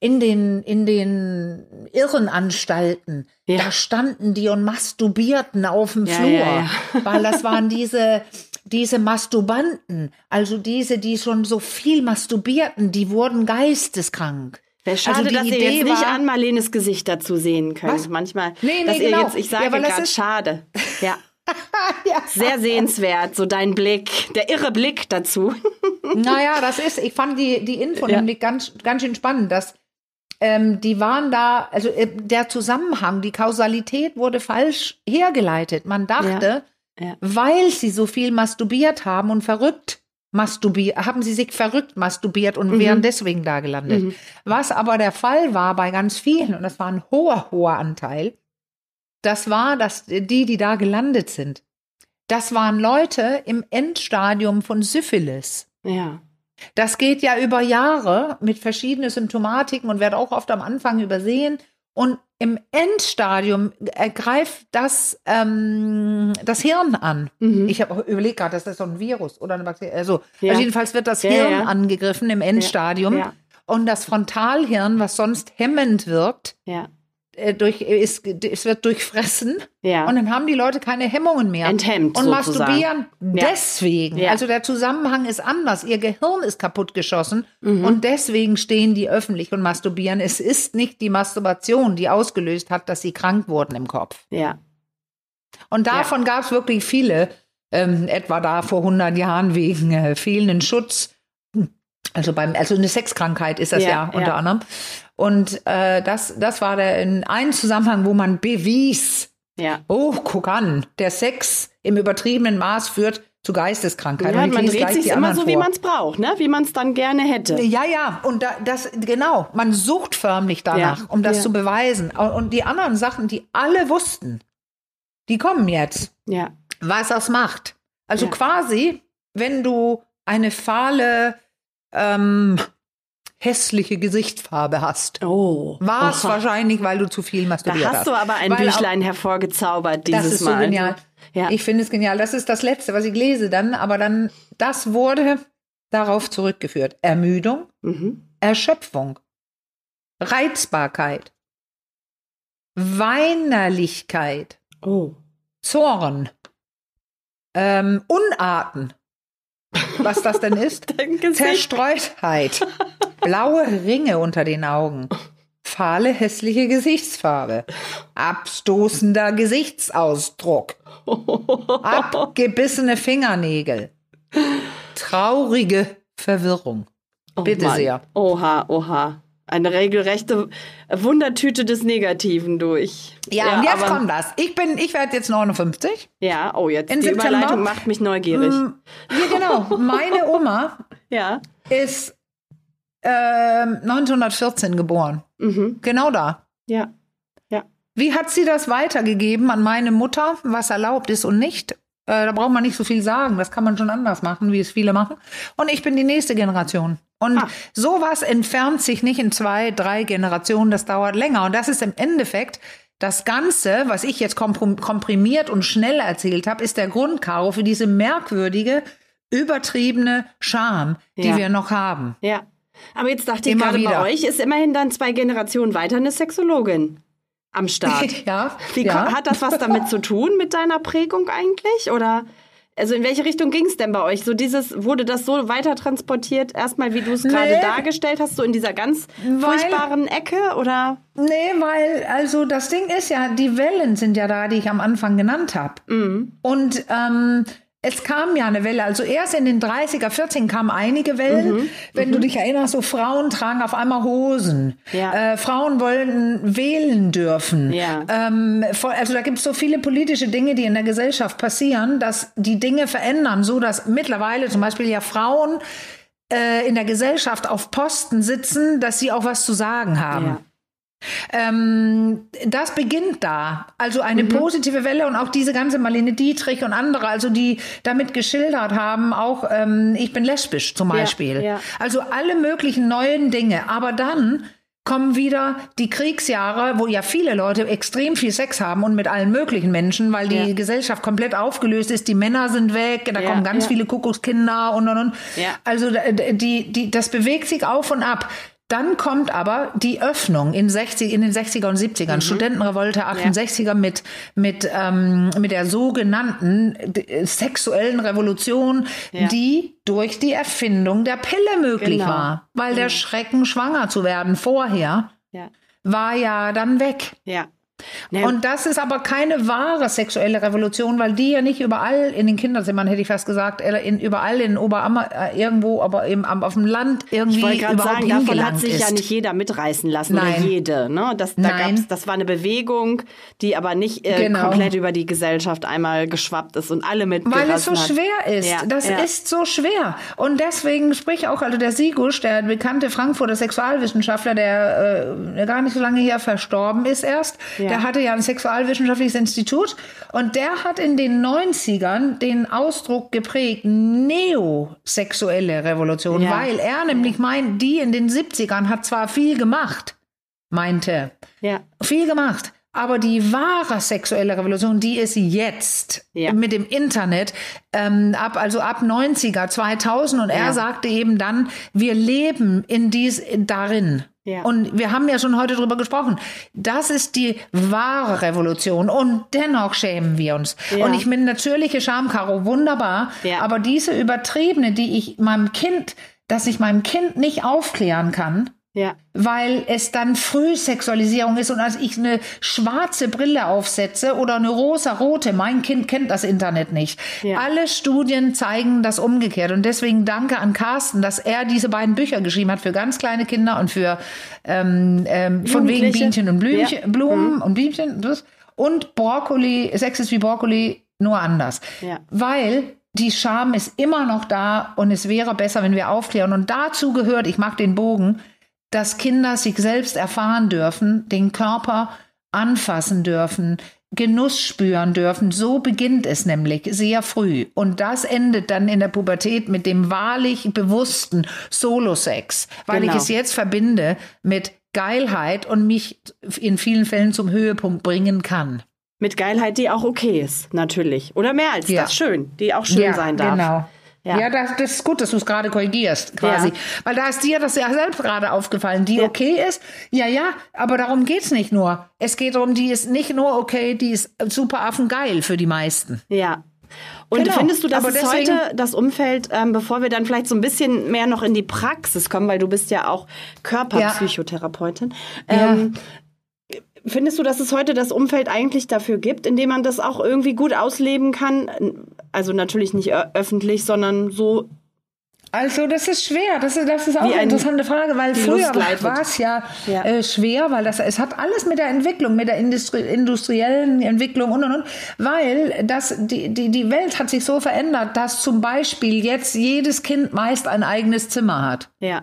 in den, in den Irrenanstalten, Ja. da standen die und masturbierten auf dem Ja, Flur, ja, weil das waren diese, diese Masturbanten, also diese, die schon so viel masturbierten, die wurden geisteskrank. Wäre schade, Also dass ihr Idee jetzt nicht war- an Marlenes Gesicht dazu sehen könnt. Was? Manchmal, Nee, nee, dass ihr genau. jetzt, ich Ja, sage das gerade schade. Ja, ja. sehr sehenswert, so dein Blick, der irre Blick dazu. Naja, das ist, ich fand die, die Info Ja. nämlich ganz, ganz schön spannend, dass ähm, die waren da, also äh, der Zusammenhang, die Kausalität wurde falsch hergeleitet. Man dachte, Ja. weil sie so viel masturbiert haben und verrückt masturbiert, haben sie sich verrückt masturbiert und wären deswegen da gelandet. Was aber der Fall war bei ganz vielen, und das war ein hoher, hoher Anteil, das war, dass die, die da gelandet sind, das waren Leute im Endstadium von Syphilis. Ja. Das geht ja über Jahre mit verschiedenen Symptomatiken und wird auch oft am Anfang übersehen. Und im Endstadium ergreift das ähm, das Hirn an. Mhm. Ich habe überlegt gerade, das ist so ein Virus oder eine Bakterie. Also, Ja. also jedenfalls wird das Ja, Hirn ja. angegriffen im Endstadium. Und das Frontalhirn, was sonst hemmend wirkt, Ja. Durch, ist, es wird durchfressen. Ja. Und dann haben die Leute keine Hemmungen mehr. Enthemmt Und sozusagen. masturbieren Ja. deswegen. Ja. Also der Zusammenhang ist anders. Ihr Gehirn ist kaputtgeschossen Mhm. und deswegen stehen die öffentlich und masturbieren. Es ist nicht die Masturbation, die ausgelöst hat, dass sie krank wurden im Kopf. ja. Und davon gab es wirklich viele, ähm, etwa da vor 100 Jahren wegen äh, fehlenden Schutz. Also beim, also eine Sexkrankheit ist das ja, unter anderem. Und äh, das, das war der in einem Zusammenhang, wo man bewies, Ja. oh, guck an, der Sex im übertriebenen Maß führt zu Geisteskrankheit. Ja, man dreht sich immer so, wie vor. man es braucht, ne? Wie man es dann gerne hätte. Ja, ja, und da, das, genau, man sucht förmlich danach, Ja, um das ja. zu beweisen. Und, die anderen Sachen, die alle wussten, die kommen jetzt Ja. was das macht. Also quasi, wenn du eine fahle, ähm, hässliche Gesichtsfarbe hast. Oh. War es wahrscheinlich, weil du zu viel Da masturbiert hast. hast du aber ein Weil auch- Büchlein hervorgezaubert dieses Das ist Mal. so genial. Ja. Ich finde es genial. Das ist das Letzte, was ich lese dann, aber dann, das wurde darauf zurückgeführt. Ermüdung, Mhm. Erschöpfung, Reizbarkeit, Weinerlichkeit, Oh. Zorn, ähm, Unarten. Was das denn ist? Zerstreutheit, blaue Ringe unter den Augen, fahle, hässliche Gesichtsfarbe, abstoßender Gesichtsausdruck, abgebissene Fingernägel, traurige Verwirrung. Oh Bitte Mann. sehr. Oha, oha. Eine regelrechte Wundertüte des Negativen durch. Ja, und jetzt kommt das. Ich bin, ich werde jetzt 59. Ja, oh, jetzt In die September? Überleitung macht mich neugierig. Mm, Ja, genau. Meine Oma Ja. ist ähm, 1914 geboren. Mhm. Genau da. Ja. Ja. Wie hat sie das weitergegeben an meine Mutter, was erlaubt ist und nicht? Äh, da braucht man nicht so viel sagen. Das kann man schon anders machen, wie es viele machen. Und ich bin die nächste Generation. Und Ah. sowas entfernt sich nicht in zwei, drei Generationen. Das dauert länger. Und das ist im Endeffekt das Ganze, was ich jetzt komprim- komprimiert und schnell erzählt habe, ist der Grundkaro für diese merkwürdige, übertriebene Scham, die Ja. wir noch haben. Ja. Aber jetzt dachte ich Immer gerade, bei wieder. euch ist immerhin dann zwei Generationen weiter eine Sexologin am Start. ja, Wie ja. Hat das was damit zu tun mit deiner Prägung eigentlich? Oder also in welche Richtung ging es denn bei euch? So dieses, wurde das so weiter transportiert, erstmal wie du es gerade Nee. dargestellt hast, so in dieser ganz Weil- furchtbaren Ecke? Oder? Nee, weil, also das Ding ist ja, die Wellen sind ja da, die ich am Anfang genannt habe. Mhm. Und ähm, es kam ja eine Welle. Also erst in den 30er, 40 kamen einige Wellen. Mhm. Wenn du dich erinnerst, so Frauen tragen auf einmal Hosen. Ja. Äh, Frauen wollten wählen dürfen. Ja. Ähm, also da gibt es so viele politische Dinge, die in der Gesellschaft passieren, dass die Dinge verändern, so dass mittlerweile zum Beispiel ja Frauen äh, in der Gesellschaft auf Posten sitzen, dass sie auch was zu sagen haben. Ja. Ähm, das beginnt da. Also eine positive Welle und auch diese ganze Marlene Dietrich und andere, also die damit geschildert haben, auch ähm, ich bin lesbisch zum Beispiel. ja. Also alle möglichen neuen Dinge. Aber dann kommen wieder die Kriegsjahre, wo ja viele Leute extrem viel Sex haben und mit allen möglichen Menschen, weil die Ja. Gesellschaft komplett aufgelöst ist, die Männer sind weg, da Ja, kommen ganz ja. viele Kuckuckskinder und und und. Ja. Also d- die, die, das bewegt sich auf und ab. Dann kommt aber die Öffnung in, 60, in den 60er und 70ern, Mhm. Studentenrevolte 68er mit, mit, ähm, mit der sogenannten sexuellen Revolution, Ja. die durch die Erfindung der Pille möglich Genau. war. Weil der Schrecken, schwanger zu werden vorher, Ja. war ja dann weg. Ja. Na, Und das ist aber keine wahre sexuelle Revolution, weil die ja nicht überall in den Kinderzimmern, hätte ich fast gesagt, äh, in, überall in Oberammer äh, irgendwo, aber eben am, auf dem Land irgendwie ich wollte gerade überhaupt sagen, davon hat sich ist. ja nicht jeder mitreißen lassen oder Nein. jede. Ne? Das, da Nein. das war eine Bewegung, die aber nicht äh, Genau. komplett über die Gesellschaft einmal geschwappt ist und alle Weil mitgerissen es so hat. schwer ist. Ja, das ja. ist so schwer. Und deswegen sprich auch, also der Sigusch, der bekannte Frankfurter Sexualwissenschaftler, der, äh, gar nicht so lange her verstorben ist erst, Ja. Der hatte ja ein sexualwissenschaftliches Institut und der hat in den 90ern den Ausdruck geprägt, neosexuelle Revolution, weil er nämlich meint, die in den 70ern hat zwar viel gemacht, meinte, Ja. viel gemacht. Aber die wahre sexuelle Revolution, die ist jetzt Ja. mit dem Internet, ähm, ab, also ab 90er, 2000. Und er Ja. sagte eben dann, wir leben in dies, darin. Ja. Und wir haben ja schon heute drüber gesprochen. Das ist die wahre Revolution. Und dennoch schämen wir uns. Ja. Und ich bin natürliche Schamkaro, wunderbar. Ja. Aber diese übertriebene, die ich meinem Kind, dass ich meinem Kind nicht aufklären kann, Ja. weil es dann Frühsexualisierung ist und als ich eine schwarze Brille aufsetze oder eine rosa-rote, mein Kind kennt das Internet nicht. Ja. Alle Studien zeigen das umgekehrt und deswegen danke an Carsten, dass er diese beiden Bücher geschrieben hat für ganz kleine Kinder und für ähm, ähm, von wegen. Bienchen und Blümchen, Ja. Mhm. Blumen und Bienchen das. und Brokkoli, Sex ist wie Brokkoli, nur anders. Ja. Weil die Scham ist immer noch da und es wäre besser, wenn wir aufklären. Und dazu gehört, ich mag den Bogen, dass Kinder sich selbst erfahren dürfen, den Körper anfassen dürfen, Genuss spüren dürfen. So beginnt es nämlich sehr früh. Und das endet dann in der Pubertät mit dem wahrlich bewussten Solo-Sex, weil Genau. ich es jetzt verbinde mit Geilheit und mich in vielen Fällen zum Höhepunkt bringen kann. Mit Geilheit, die auch okay ist, natürlich. Oder mehr als Ja. das schön, die auch schön sein darf. Genau. Ja. Ja, das, das ist gut, dass du es gerade korrigierst, quasi. Ja. Weil da ist dir das ja selbst gerade aufgefallen, die okay ist. Ja, ja, aber darum geht's nicht nur. Es geht darum, die ist nicht nur okay, die ist super affengeil für die meisten. Ja. Und Genau. findest du, dass Aber es heute das Umfeld, ähm, bevor wir dann vielleicht so ein bisschen mehr noch in die Praxis kommen, weil du bist ja auch Körperpsychotherapeutin, ähm, findest du, dass es heute das Umfeld eigentlich dafür gibt, in dem man das auch irgendwie gut ausleben kann? Also natürlich nicht ö- öffentlich, sondern so Also das ist schwer. Das ist, das ist auch eine ein- interessante Frage, weil früher war es ja, Ja. Äh, schwer, weil das es hat alles mit der Entwicklung, mit der Industri industriellen Entwicklung und und und, weil das die, die die Welt hat sich so verändert, dass zum Beispiel jetzt jedes Kind meist ein eigenes Zimmer hat. ja.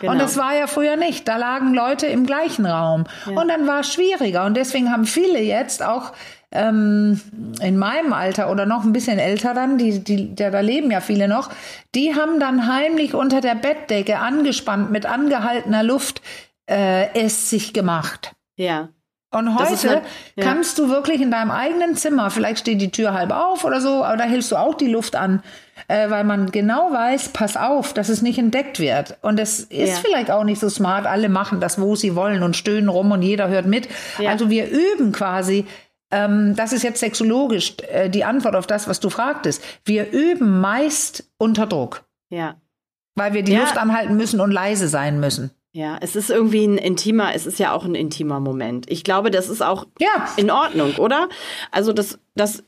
Genau. Und das war ja früher nicht. Da lagen Leute im gleichen Raum. Und dann war es schwieriger. Und deswegen haben viele jetzt auch ähm, in meinem Alter oder noch ein bisschen älter dann, die, die, da, da leben ja viele noch, die haben dann heimlich unter der Bettdecke angespannt mit angehaltener Luft äh, es sich gemacht. ja. Und heute halt- ja. kannst du wirklich in deinem eigenen Zimmer, vielleicht steht die Tür halb auf oder so, aber da hältst du auch die Luft an, äh, weil man genau weiß, pass auf, dass es nicht entdeckt wird. Und es ist Ja. vielleicht auch nicht so smart, alle machen das, wo sie wollen und stöhnen rum und jeder hört mit. Ja. Also wir üben quasi, ähm, das ist jetzt sexologisch äh, die Antwort auf das, was du fragtest. Wir üben meist unter Druck, Ja. weil wir die Ja. Luft anhalten müssen und leise sein müssen. Ja, es ist irgendwie ein intimer, es ist ja auch ein intimer Moment. Ich glaube, das ist auch Ja. in Ordnung, oder? Also das, das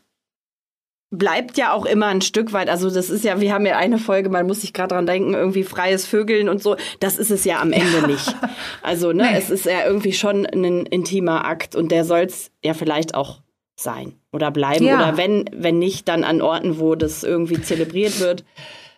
bleibt ja auch immer ein Stück weit. Also das ist ja, wir haben ja eine Folge, man muss sich gerade dran denken, irgendwie freies Vögeln und so. Das ist es ja am Ende nicht. Also ne, Nee. es ist ja irgendwie schon ein intimer Akt und der soll's ja vielleicht auch sein oder bleiben Ja. oder wenn wenn nicht, dann an Orten, wo das irgendwie zelebriert wird.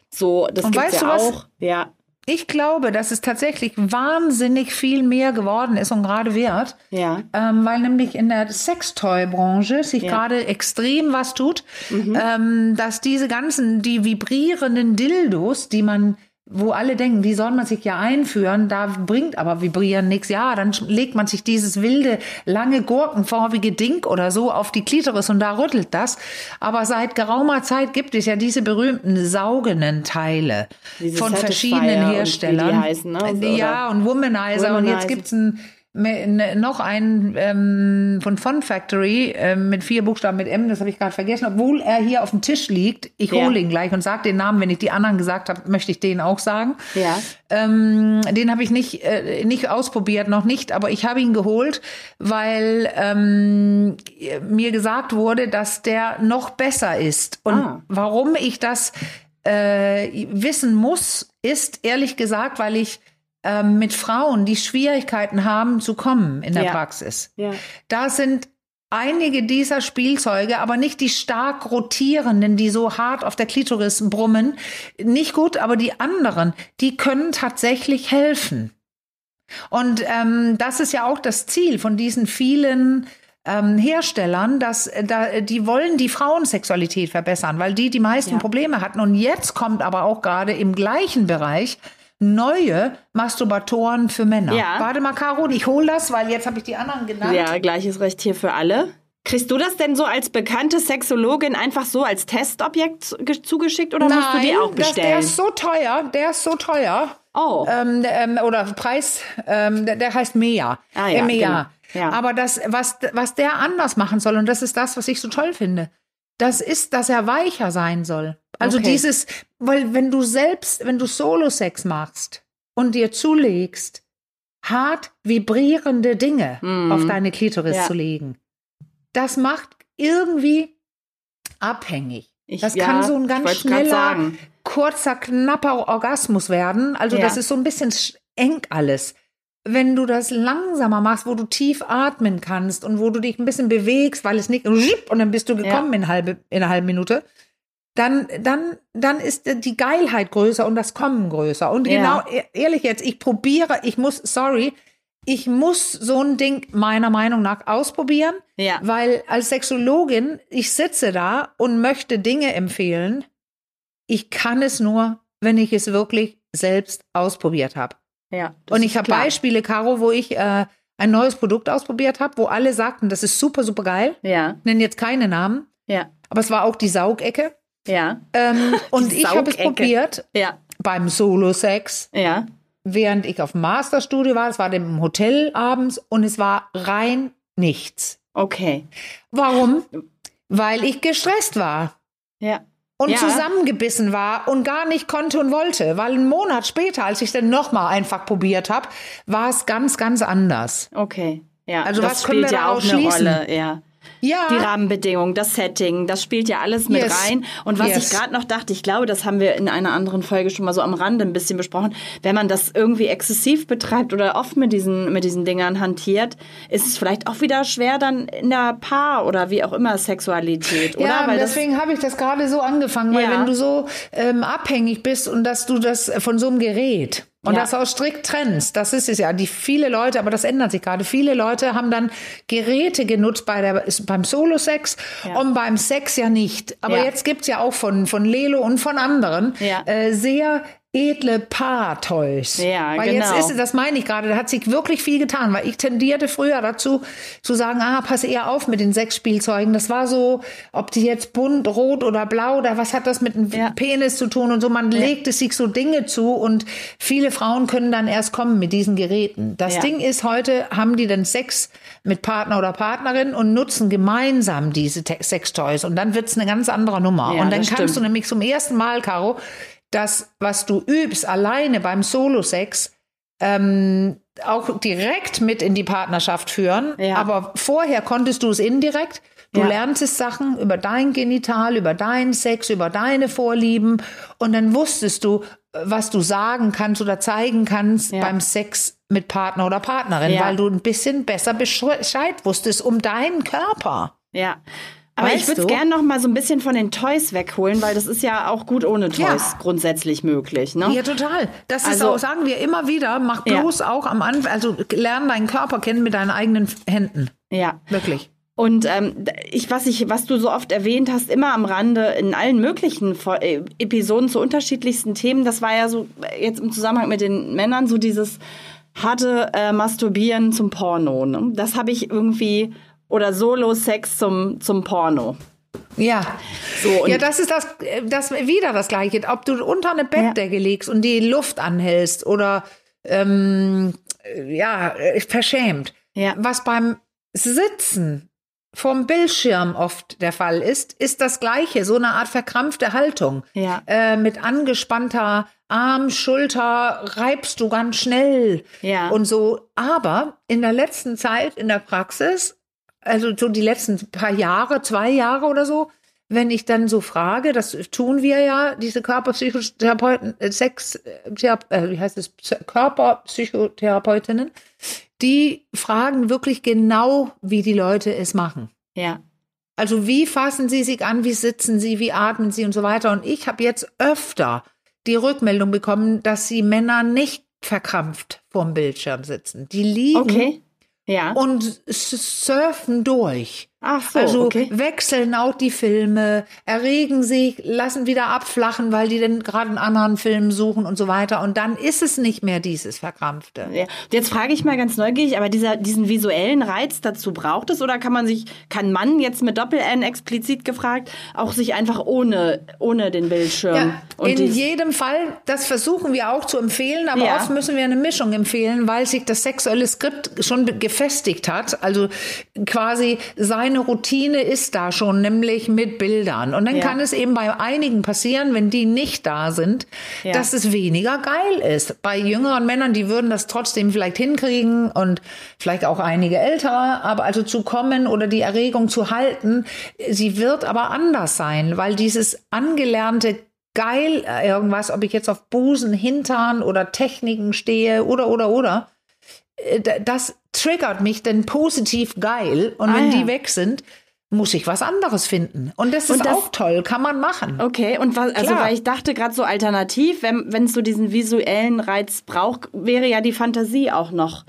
So, das Und gibt's weißt ja du was? auch. Ja, Ich glaube, dass es tatsächlich wahnsinnig viel mehr geworden ist und gerade wird, ja. ähm, weil nämlich in der Sextoy-Branche sich Ja. gerade extrem was tut, ähm, dass diese ganzen, die vibrierenden Dildos, die man wo alle denken, die soll man sich ja einführen, da bringt aber Vibrieren nichts. Ja, dann legt man sich dieses wilde, lange gurkenformige Ding oder so auf die Klitoris und da rüttelt das. Aber seit geraumer Zeit gibt es ja diese berühmten saugenden Teile Diese von verschiedenen und wie die Herstellern. heißen, ne? So, ja, und Womanizer. Und jetzt Womanizer. gibt's ein, noch einen ähm, von Fun Factory ähm, mit vier Buchstaben mit M, das habe ich gerade vergessen, obwohl er hier auf dem Tisch liegt. Ich Ja. hole ihn gleich und sage den Namen. Wenn ich die anderen gesagt habe, möchte ich den auch sagen. Ja. Ähm, den habe ich nicht, äh, nicht ausprobiert, noch nicht, aber ich habe ihn geholt, weil ähm, mir gesagt wurde, dass der noch besser ist. Und Ah. warum ich das äh, wissen muss, ist ehrlich gesagt, weil ich ähm, mit Frauen, die Schwierigkeiten haben zu kommen in der Ja. Praxis. Ja. Da sind einige dieser Spielzeuge, aber nicht die stark rotierenden, die so hart auf der Klitoris brummen. Nicht gut, aber die anderen, die können tatsächlich helfen. Und ähm, das ist ja auch das Ziel von diesen vielen ähm, Herstellern, dass äh, da, die wollen die Frauensexualität verbessern, weil die die meisten Ja. Probleme hatten. Und jetzt kommt aber auch gerade im gleichen Bereich neue Masturbatoren für Männer. Ja. Warte mal, Caro, ich hole das, weil jetzt habe ich die anderen genannt. Ja, gleiches Recht hier für alle. Kriegst du das denn so als bekannte Sexologin einfach so als Testobjekt ge- zugeschickt oder musst du die auch das, der bestellen? ist so teuer, der ist so teuer. oh, Ähm, ähm, oder Preis, ähm, der, der heißt Mea. Ah ja, Mea. genau. Ja. Aber das, was, was der anders machen soll, und das ist das, was ich so toll finde, das ist, dass er weicher sein soll. Also Okay. dieses, weil wenn du selbst, wenn du Solo-Sex machst und dir zulegst, hart vibrierende Dinge Mhm. auf deine Klitoris Ja. zu legen, das macht irgendwie abhängig. Ich- das ja, kann so ein ganz schneller, kurzer, knapper Orgasmus werden. Also Ja. das ist so ein bisschen sch- eng alles. Wenn du das langsamer machst, wo du tief atmen kannst und wo du dich ein bisschen bewegst, weil es nicht und dann bist du gekommen in, halbe, in einer halben Minute, dann, dann, dann ist die Geilheit größer und das Kommen größer. Und Ja. genau, e- ehrlich jetzt, ich probiere, ich muss, sorry, ich muss so ein Ding meiner Meinung nach ausprobieren, Ja. weil als Sexologin, ich sitze da und möchte Dinge empfehlen. Ich kann es nur, wenn ich es wirklich selbst ausprobiert habe. Ja. Und ich habe. Beispiele, Caro, wo ich äh, ein neues Produkt ausprobiert habe, wo alle sagten, das ist super, super geil. Ja, Nennen jetzt keine Namen, ja, aber es war auch die Saugecke. ja, Ähm, und ich habe es probiert ja, beim Solo-Sex, ja. während ich auf dem Masterstudio war. Es war im Hotel abends und es war rein nichts. Okay. Warum? Weil ich gestresst war Ja. Und Ja. zusammengebissen war und gar nicht konnte und wollte. Weil einen Monat später, als ich dann nochmal einfach probiert habe, war es ganz, ganz anders. Okay. Ja, Also das was können wir ja auch eine schließen? Rolle, ja. Ja, Die Rahmenbedingungen, das Setting, das spielt ja alles mit Yes. rein. Und was Yes. ich gerade noch dachte, ich glaube, das haben wir in einer anderen Folge schon mal so am Rande ein bisschen besprochen. Wenn man das irgendwie exzessiv betreibt oder oft mit diesen, mit diesen Dingern hantiert, ist es vielleicht auch wieder schwer dann in der Paar- oder wie auch immer Sexualität, oder? Ja, Weil deswegen habe ich das gerade so angefangen, weil Ja. wenn du so ähm, abhängig bist und dass du das von so einem Gerät und Ja. das auch strikt trennst, das ist es ja. Die viele Leute, aber das ändert sich gerade. Viele Leute haben dann Geräte genutzt bei der, beim Solo-Sex Ja. und beim Sex ja nicht. Aber Ja. jetzt gibt's ja auch von, von Lelo und von anderen Ja. äh, sehr edle Paar-Toys. Ja, weil jetzt genau. ist, das meine ich gerade, da hat sich wirklich viel getan, weil ich tendierte früher dazu zu sagen, ah, pass eher auf mit den Sexspielzeugen. Das war so, ob die jetzt bunt, rot oder blau, oder was hat das mit dem Ja. Penis zu tun und so. Man legt es sich so Dinge zu und viele Frauen können dann erst kommen mit diesen Geräten. Das Ja. Ding ist heute, haben die dann Sex mit Partner oder Partnerin und nutzen gemeinsam diese Sextoys und dann wird's eine ganz andere Nummer. Ja, und dann kannst stimmt. du nämlich zum ersten Mal, Caro, das, was du übst, alleine beim Solo-Sex, ähm, auch direkt mit in die Partnerschaft führen. Ja. Aber vorher konntest du es indirekt. Du Ja. lerntest Sachen über dein Genital, über deinen Sex, über deine Vorlieben. Und dann wusstest du, was du sagen kannst oder zeigen kannst Ja. beim Sex mit Partner oder Partnerin, weil du ein bisschen besser Bescheid wusstest um deinen Körper. ja. Aber Weißt ich würde es gerne noch mal so ein bisschen von den Toys wegholen, weil das ist ja auch gut ohne Toys Ja. grundsätzlich möglich. Ne? Ja, total. Das ist Also- auch, sagen wir immer wieder, mach Ja. bloß auch am Anfang, also lern deinen Körper kennen mit deinen eigenen Händen. ja. Wirklich. Und ähm, ich, was ich, was du so oft erwähnt hast, immer am Rande in allen möglichen äh, Episoden zu unterschiedlichsten Themen, das war ja so äh, jetzt im Zusammenhang mit den Männern so dieses harte äh, Masturbieren zum Porno. Ne? Das habe ich irgendwie oder Solo-Sex zum zum Porno. Ja. So, ja, das ist das, das wieder das Gleiche. Ob du unter eine Bettdecke legst und die Luft anhältst oder ähm, äh, ja, äh, verschämt. Ja. Was beim Sitzen vom Bildschirm oft der Fall ist, ist das Gleiche, so eine Art verkrampfte Haltung. Ja. Äh, mit angespannter Arm, Schulter reibst du ganz schnell Ja. und so. Aber in der letzten Zeit in der Praxis, also so die letzten paar Jahre, zwei Jahre oder so, wenn ich dann so frage, das tun wir ja, diese Körperpsychotherapeuten, äh, Sex, äh, äh, wie heißt es, Psy- Körperpsychotherapeutinnen, die fragen wirklich genau, wie die Leute es machen. ja. Also wie fassen sie sich an, wie sitzen sie, wie atmen sie und so weiter. Und ich habe jetzt öfter die Rückmeldung bekommen, dass sie Männer nicht verkrampft vorm Bildschirm sitzen. Die liegen Okay. Ja. und surfen durch. Ach so, also okay. wechseln auch die Filme, erregen sich, lassen wieder abflachen, weil die dann gerade einen anderen Film suchen und so weiter. Und dann ist es nicht mehr dieses Verkrampfte. Ja. Jetzt frage ich mal ganz neugierig, aber dieser, diesen visuellen Reiz dazu braucht es oder kann man sich, kann man jetzt mit Doppel-N explizit gefragt, auch sich einfach ohne, ohne den Bildschirm Ja, in jedem Fall, das versuchen wir auch zu empfehlen, aber Ja. oft müssen wir eine Mischung empfehlen, weil sich das sexuelle Skript schon gefestigt hat. Also quasi seine Routine ist da schon, nämlich mit Bildern. Und dann Ja. kann es eben bei einigen passieren, wenn die nicht da sind, Ja. dass es weniger geil ist. Bei jüngeren Männern, die würden das trotzdem vielleicht hinkriegen und vielleicht auch einige ältere, aber also zu kommen oder die Erregung zu halten, sie wird aber anders sein, weil dieses angelernte geil äh, irgendwas, ob ich jetzt auf Busen, Hintern oder Techniken stehe oder oder oder, das triggert mich denn positiv geil und Ah, wenn ja. die weg sind, muss ich was anderes finden. Und das ist Und das- auch toll, kann man machen. Okay, und was, also Klar. weil ich dachte gerade so alternativ, wenn wenn es so diesen visuellen Reiz braucht, wäre ja die Fantasie auch noch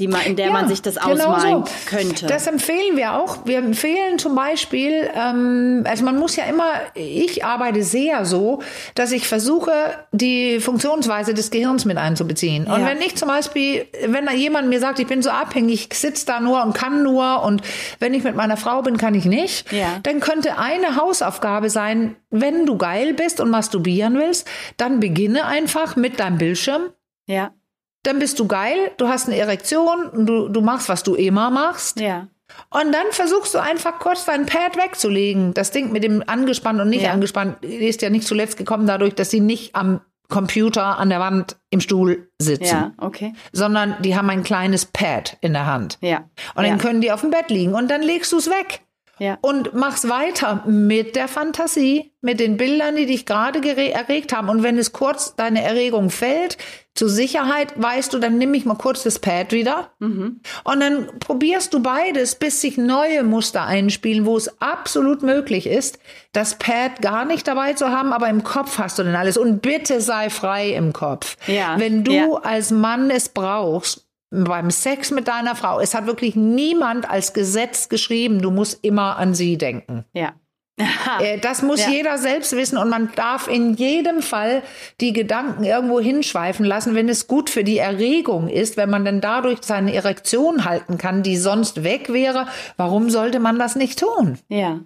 die man, in der ja, man sich das genau ausmalen so. könnte. Das empfehlen wir auch. Wir empfehlen zum Beispiel, ähm, also man muss ja immer, ich arbeite sehr so, dass ich versuche, die Funktionsweise des Gehirns mit einzubeziehen. Und ja. wenn ich zum Beispiel, wenn da jemand mir sagt, ich bin so abhängig, ich sitze da nur und kann nur und wenn ich mit meiner Frau bin, kann ich nicht, ja. dann könnte eine Hausaufgabe sein, wenn du geil bist und masturbieren willst, dann beginne einfach mit deinem Bildschirm. Ja dann bist du geil, du hast eine Erektion, du, du machst, was du immer machst. Ja. Und dann versuchst du einfach kurz dein Pad wegzulegen. Das Ding mit dem angespannt und nicht ja. angespannt ist ja nicht zuletzt gekommen dadurch, dass sie nicht am Computer an der Wand im Stuhl sitzen. Ja, okay. Sondern die haben ein kleines Pad in der Hand. Ja. Und ja. dann können die auf dem Bett liegen und dann legst du es weg. Ja. Und machst weiter mit der Fantasie, mit den Bildern, die dich gerade erregt haben. Und wenn es kurz deine Erregung fällt, zur Sicherheit weißt du, dann nimm ich mal kurz das Pad wieder. Mhm. Und dann probierst du beides, bis sich neue Muster einspielen, wo es absolut möglich ist, das Pad gar nicht dabei zu haben, aber im Kopf hast du denn alles. Und bitte sei frei im Kopf. Ja. Wenn du ja. als Mann es brauchst, beim Sex mit deiner Frau, es hat wirklich niemand als Gesetz geschrieben, du musst immer an sie denken. Ja. Äh, das muss ja. jeder selbst wissen und man darf in jedem Fall die Gedanken irgendwo hinschweifen lassen, wenn es gut für die Erregung ist, wenn man dann dadurch seine Erektion halten kann, die sonst weg wäre. Warum sollte man das nicht tun? Ja.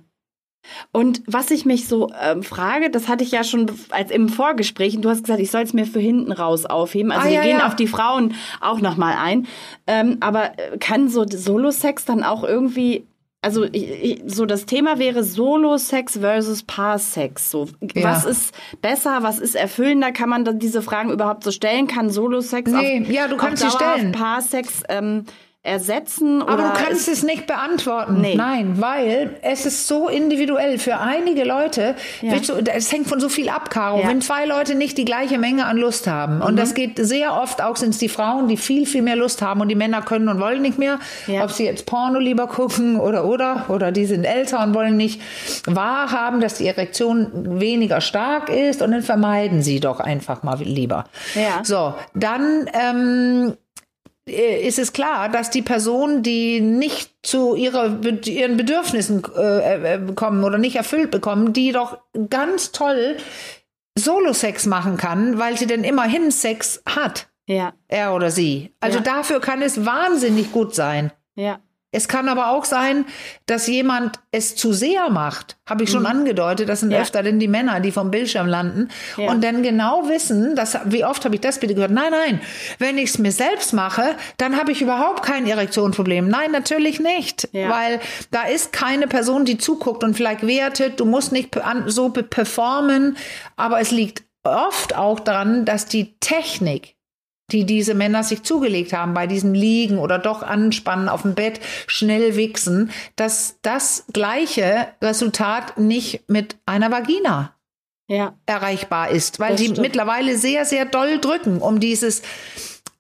Und was ich mich so ähm, frage, das hatte ich ja schon als im Vorgespräch, und du hast gesagt, ich soll es mir für hinten raus aufheben. Also ah, wir ja, gehen ja. auf die Frauen auch nochmal ein. Ähm, aber äh, kann so Solo-Sex dann auch irgendwie also ich, ich, so das Thema wäre Solo-Sex versus Paar-Sex. So, ja. was ist besser, was ist erfüllender? Kann man dann diese Fragen überhaupt so stellen? Kann Solo-Sex nee, auf, ja, du kannst sie stellen. Paar-Sex ähm, ersetzen? Aber du kannst es nicht beantworten. Nee. Nein, weil es ist so individuell. Für einige Leute, ja. du, es hängt von so viel ab, Caro. Ja. Wenn zwei Leute nicht die gleiche Menge an Lust haben, und mhm. das geht sehr oft, auch sind es die Frauen, die viel, viel mehr Lust haben und die Männer können und wollen nicht mehr, ja. ob sie jetzt Porno lieber gucken oder, oder, oder die sind älter und wollen nicht wahrhaben, dass die Erektion weniger stark ist und dann vermeiden sie doch einfach mal lieber. Ja. So, dann ähm, äh, ist es klar, dass die Person, die nicht zu ihrer, ihren Bedürfnissen äh, äh, kommen oder nicht erfüllt bekommen, die doch ganz toll Solo-Sex machen kann, weil sie denn immerhin Sex hat. Ja. Er oder sie. Also ja. dafür kann es wahnsinnig gut sein. Ja. Es kann aber auch sein, dass jemand es zu sehr macht. Habe ich schon mhm. angedeutet. Das sind ja. öfter denn die Männer, die vom Bildschirm landen ja. und dann genau wissen, dass, wie oft habe ich das bitte gehört? Nein, nein, wenn ich es mir selbst mache, dann habe ich überhaupt kein Erektionsproblem. Nein, natürlich nicht, ja. weil da ist keine Person, die zuguckt und vielleicht wertet. Du musst nicht so performen, aber es liegt oft auch daran, dass die Technik die diese Männer sich zugelegt haben bei diesem Liegen oder doch anspannen auf dem Bett, schnell wichsen, dass das gleiche Resultat nicht mit einer Vagina ja. erreichbar ist, weil die mittlerweile sehr, sehr doll drücken, um dieses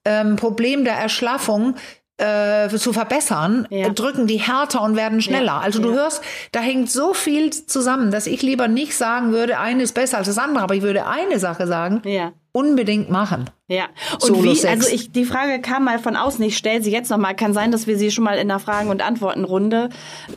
ähm, Problem der Erschlaffung äh, zu verbessern, ja. drücken die härter und werden schneller. Ja. Also du ja. hörst, da hängt so viel zusammen, dass ich lieber nicht sagen würde, eine ist besser als das andere, aber ich würde eine Sache sagen, unbedingt machen. Ja. Und wie, also ich, die Frage kam mal von außen, ich stelle sie jetzt nochmal. Kann sein, dass wir sie schon mal in der Fragen- und Antwortenrunde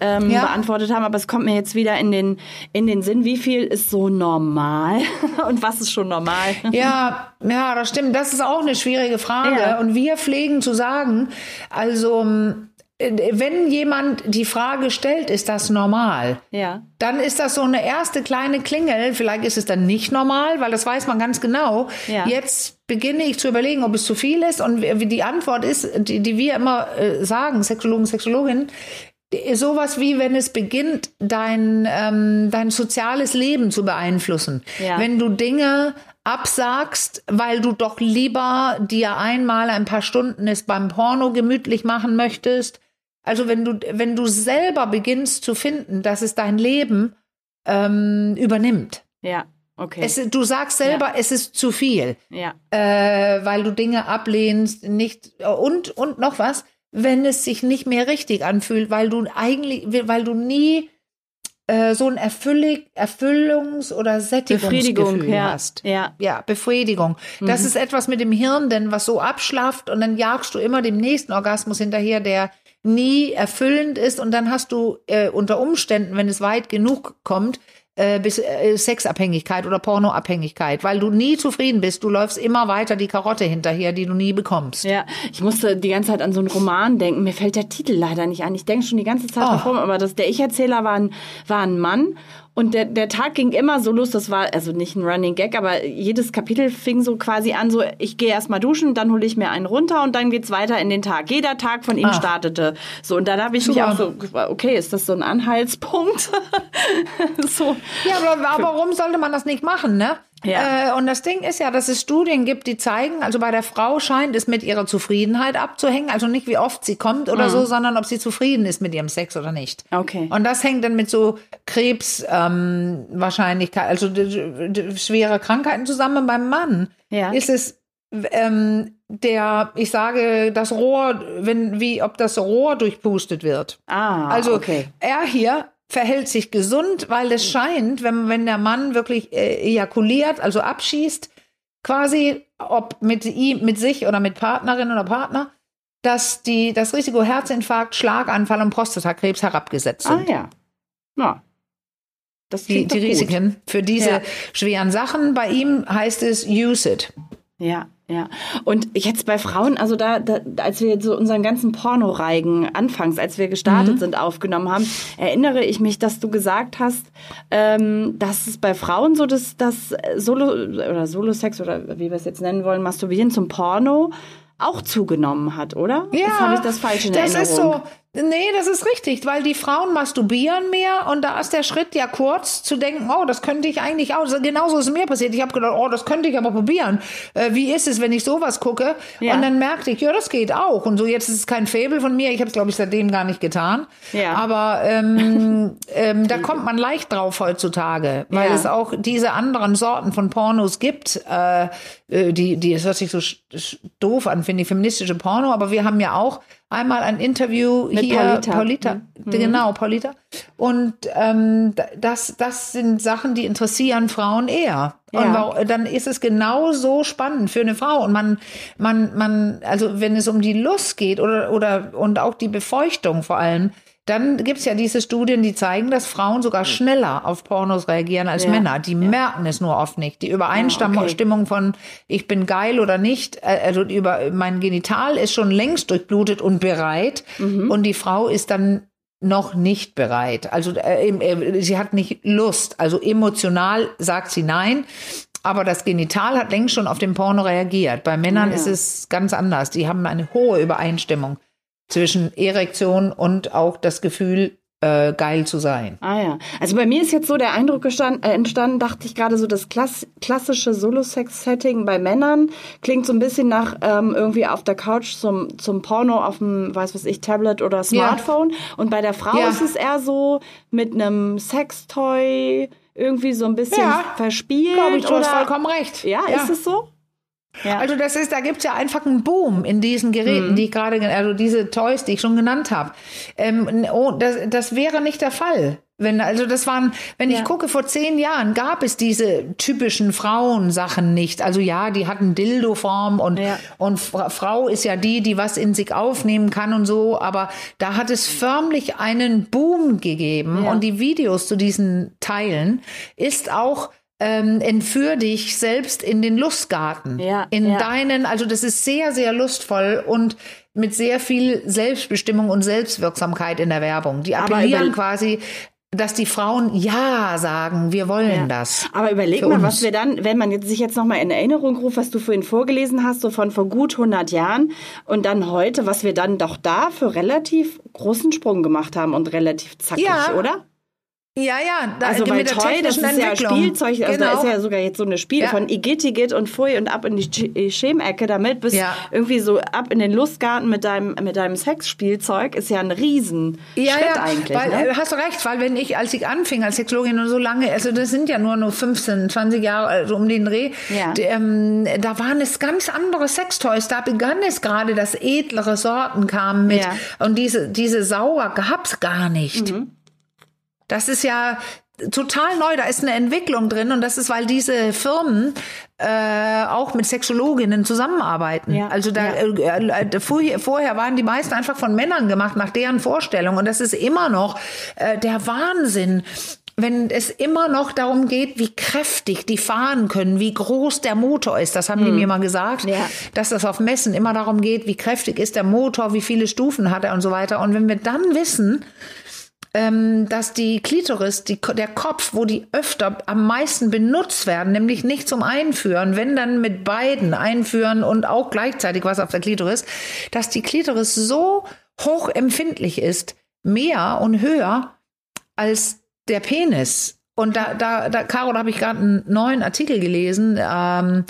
ähm, ja. beantwortet haben, aber es kommt mir jetzt wieder in den, in den Sinn, wie viel ist so normal und was ist schon normal? Ja, ja, das stimmt. Das ist auch eine schwierige Frage. Ja. Und wir pflegen zu sagen, also wenn jemand die Frage stellt, ist das normal? Ja. Dann ist das so eine erste kleine Klingel. Vielleicht ist es dann nicht normal, weil das weiß man ganz genau. Ja. Jetzt beginne ich zu überlegen, ob es zu viel ist. Und die Antwort ist, die, die wir immer äh, sagen, Sexologen, Sexologinnen, sowas wie, wenn es beginnt, dein, ähm, dein soziales Leben zu beeinflussen. Ja. Wenn du Dinge absagst, weil du doch lieber dir einmal ein paar Stunden es beim Porno gemütlich machen möchtest, also wenn du, wenn du selber beginnst zu finden, dass es dein Leben ähm, übernimmt. Ja. Okay. Es, du sagst selber, ja. es ist zu viel, ja. äh, weil du Dinge ablehnst, nicht und und noch was, wenn es sich nicht mehr richtig anfühlt, weil du eigentlich, weil du nie äh, so ein Erfüllig, Erfüllungs- oder Sättigungsgefühl ja. hast. Ja. Ja, Befriedigung. Das ist etwas mit dem Hirn, denn was so abschlafft und dann jagst du immer dem nächsten Orgasmus hinterher, der nie erfüllend ist und dann hast du äh, unter Umständen, wenn es weit genug kommt, äh, bis äh, Sexabhängigkeit oder Pornoabhängigkeit, weil du nie zufrieden bist. Du läufst immer weiter die Karotte hinterher, die du nie bekommst. Ja, ich musste die ganze Zeit an so einen Roman denken. Mir fällt der Titel leider nicht ein. Ich denke schon die ganze Zeit Oh. davor, aber das, der Ich-Erzähler war ein, war ein Mann. Und der, der Tag ging immer so los, das war also nicht ein Running Gag, aber jedes Kapitel fing so quasi an, so ich gehe erst mal duschen, dann hole ich mir einen runter und dann geht's weiter in den Tag. Jeder Tag von ihm Ah. startete. So, und dann habe ich mich Super. auch so, okay, ist das so ein Anhaltspunkt? so. Ja, aber, aber warum sollte man das nicht machen, ne? Ja. Äh, und das Ding ist ja, dass es Studien gibt, die zeigen, also bei der Frau scheint es mit ihrer Zufriedenheit abzuhängen, also nicht wie oft sie kommt oder so, sondern ob sie zufrieden ist mit ihrem Sex oder nicht. Okay. Und das hängt dann mit so Krebs ähm, also schwere Krankheiten zusammen. Beim Mann Ja. ist es ähm, der, ich sage, das Rohr, wenn wie ob das Rohr durchpustet wird. Ah, Also okay. er hier verhält sich gesund, weil es scheint, wenn, wenn der Mann wirklich äh, ejakuliert, also abschießt, quasi, ob mit ihm, mit sich oder mit Partnerin oder Partner, dass die, das Risiko Herzinfarkt, Schlaganfall und Prostatakrebs herabgesetzt Ah sind. ja. Ja. Das Die, die. Risiken für diese Ja. schweren Sachen. Bei ihm heißt es use it. Ja, ja. Und jetzt bei Frauen, also da, da als wir so unseren ganzen Pornoreigen anfangs, als wir gestartet Mhm. sind, aufgenommen haben, erinnere ich mich, dass du gesagt hast, ähm, dass es bei Frauen so das, das Solo oder Solo-Sex oder wie wir es jetzt nennen wollen, Masturbieren zum Porno auch zugenommen hat, oder? Ja, das habe ich das falsch in das Erinnerung. ist so. Nee, das ist richtig, weil die Frauen masturbieren mehr und da ist der Schritt ja kurz zu denken, oh, das könnte ich eigentlich auch. Genauso ist mir passiert. Ich habe gedacht, oh, das könnte ich aber probieren. Äh, wie ist es, wenn ich sowas gucke? Ja. Und dann merkte ich, ja, das geht auch. Und so jetzt ist es kein Faible von mir. Ich habe es, glaube ich, seitdem gar nicht getan. Ja. Aber ähm, ähm, da kommt man leicht drauf heutzutage, weil Ja. es auch diese anderen Sorten von Pornos gibt. Äh, äh, die, die, es hört sich so doof an, finde ich, feministische Porno. Aber wir haben ja auch einmal ein Interview Mit hier, Paulita. Paulita, Mhm. genau, Paulita. Und ähm, da- das, das sind Sachen, die interessieren Frauen eher. Und Ja. wau- dann ist es genauso spannend für eine Frau. Und man, man, man, also wenn es um die Lust geht oder, oder und auch die Befeuchtung vor allem, dann gibt's ja diese Studien, die zeigen, dass Frauen sogar schneller auf Pornos reagieren als Ja. Männer. Die merken es nur oft nicht. Die Übereinstimmung okay. Von ich bin geil oder nicht, äh, also über mein Genital ist schon längst durchblutet und bereit Mhm. und die Frau ist dann noch nicht bereit. Also äh, äh, sie hat nicht Lust. Also emotional sagt sie nein. Aber das Genital hat längst schon auf den Porno reagiert. Bei Männern Ah, ja. ist es ganz anders. Die haben eine hohe Übereinstimmung zwischen Erektion und auch das Gefühl, äh, geil zu sein. Ah ja. Also bei mir ist jetzt so der Eindruck gestand, äh, entstanden, dachte ich gerade so, das klass klassische Solo-Sex-Setting bei Männern klingt so ein bisschen nach irgendwie irgendwie auf der Couch zum, zum Porno auf dem, weiß was ich, Tablet oder Smartphone. Und bei der Frau Ja. ist es eher so mit einem Sextoy irgendwie so ein bisschen Ja, verspielt. Glaube ich, du hast vollkommen recht. Ja, ist es so? Ja. Also das ist, da gibt's ja einfach einen Boom in diesen Geräten, die ich gerade, also diese Toys, die ich schon genannt habe. Ähm, oh, das, das wäre nicht der Fall. Wenn, also das waren, wenn Ja. ich gucke, vor zehn Jahren gab es diese typischen Frauensachen nicht. Also ja, die hatten Dildo-Form und, Ja. und Fra- Frau ist ja die, die was in sich aufnehmen kann und so. Aber da hat es förmlich einen Boom gegeben Ja. und die Videos zu diesen Teilen ist auch ähm, entführ dich selbst in den Lustgarten. Ja, in ja. deinen, also das ist sehr, sehr lustvoll und mit sehr viel Selbstbestimmung und Selbstwirksamkeit in der Werbung. Die appellieren quasi, dass die Frauen Ja sagen, wir wollen das. Aber überleg mal, uns. was wir dann, wenn man jetzt, sich jetzt nochmal in Erinnerung ruft, was du vorhin vorgelesen hast, so von vor gut 100 Jahren und dann heute, was wir dann doch da für relativ großen Sprung gemacht haben und relativ zackig, Ja. oder? Ja, ja, da, Also der Toy, das ist ja. Spielzeug, also da Genau. ist ja sogar jetzt so eine Spiel Ja. von Igitigit und Pfui und ab in die Sch- Schemecke damit bis Ja. irgendwie so ab in den Lustgarten mit deinem, mit deinem Sexspielzeug ist ja ein riesen Ja, Schritt ja, eigentlich. weil, ne? äh, hast du recht, weil wenn ich, als ich anfing als Sexologin und so lange, also das sind ja nur nur 15, 20 Jahre, also um den Dreh, Ja. ähm, da waren es ganz andere Sextoys, da begann es gerade, dass edlere Sorten kamen mit Ja. und diese, diese Sauer gab's gar nicht. Mhm. Das ist ja total neu, da ist eine Entwicklung drin und das ist, weil diese Firmen äh, auch mit Sexologinnen zusammenarbeiten. Ja, Also da ja. äh, äh, vorher, vorher waren die meisten einfach von Männern gemacht nach deren Vorstellung und das ist immer noch äh, der Wahnsinn. Wenn es immer noch darum geht, wie kräftig die fahren können, wie groß der Motor ist, das haben die mir mal gesagt, Hm. Ja. dass das auf Messen immer darum geht, wie kräftig ist der Motor, wie viele Stufen hat er und so weiter. Und wenn wir dann wissen, ähm, dass die Klitoris, die, der Kopf, wo die öfter am meisten benutzt werden, nämlich nicht zum Einführen, wenn dann mit beiden einführen und auch gleichzeitig was auf der Klitoris, dass die Klitoris so hoch empfindlich ist, mehr und höher als der Penis. Und da, da, da Caro, da habe ich gerade einen neuen Artikel gelesen, ähm,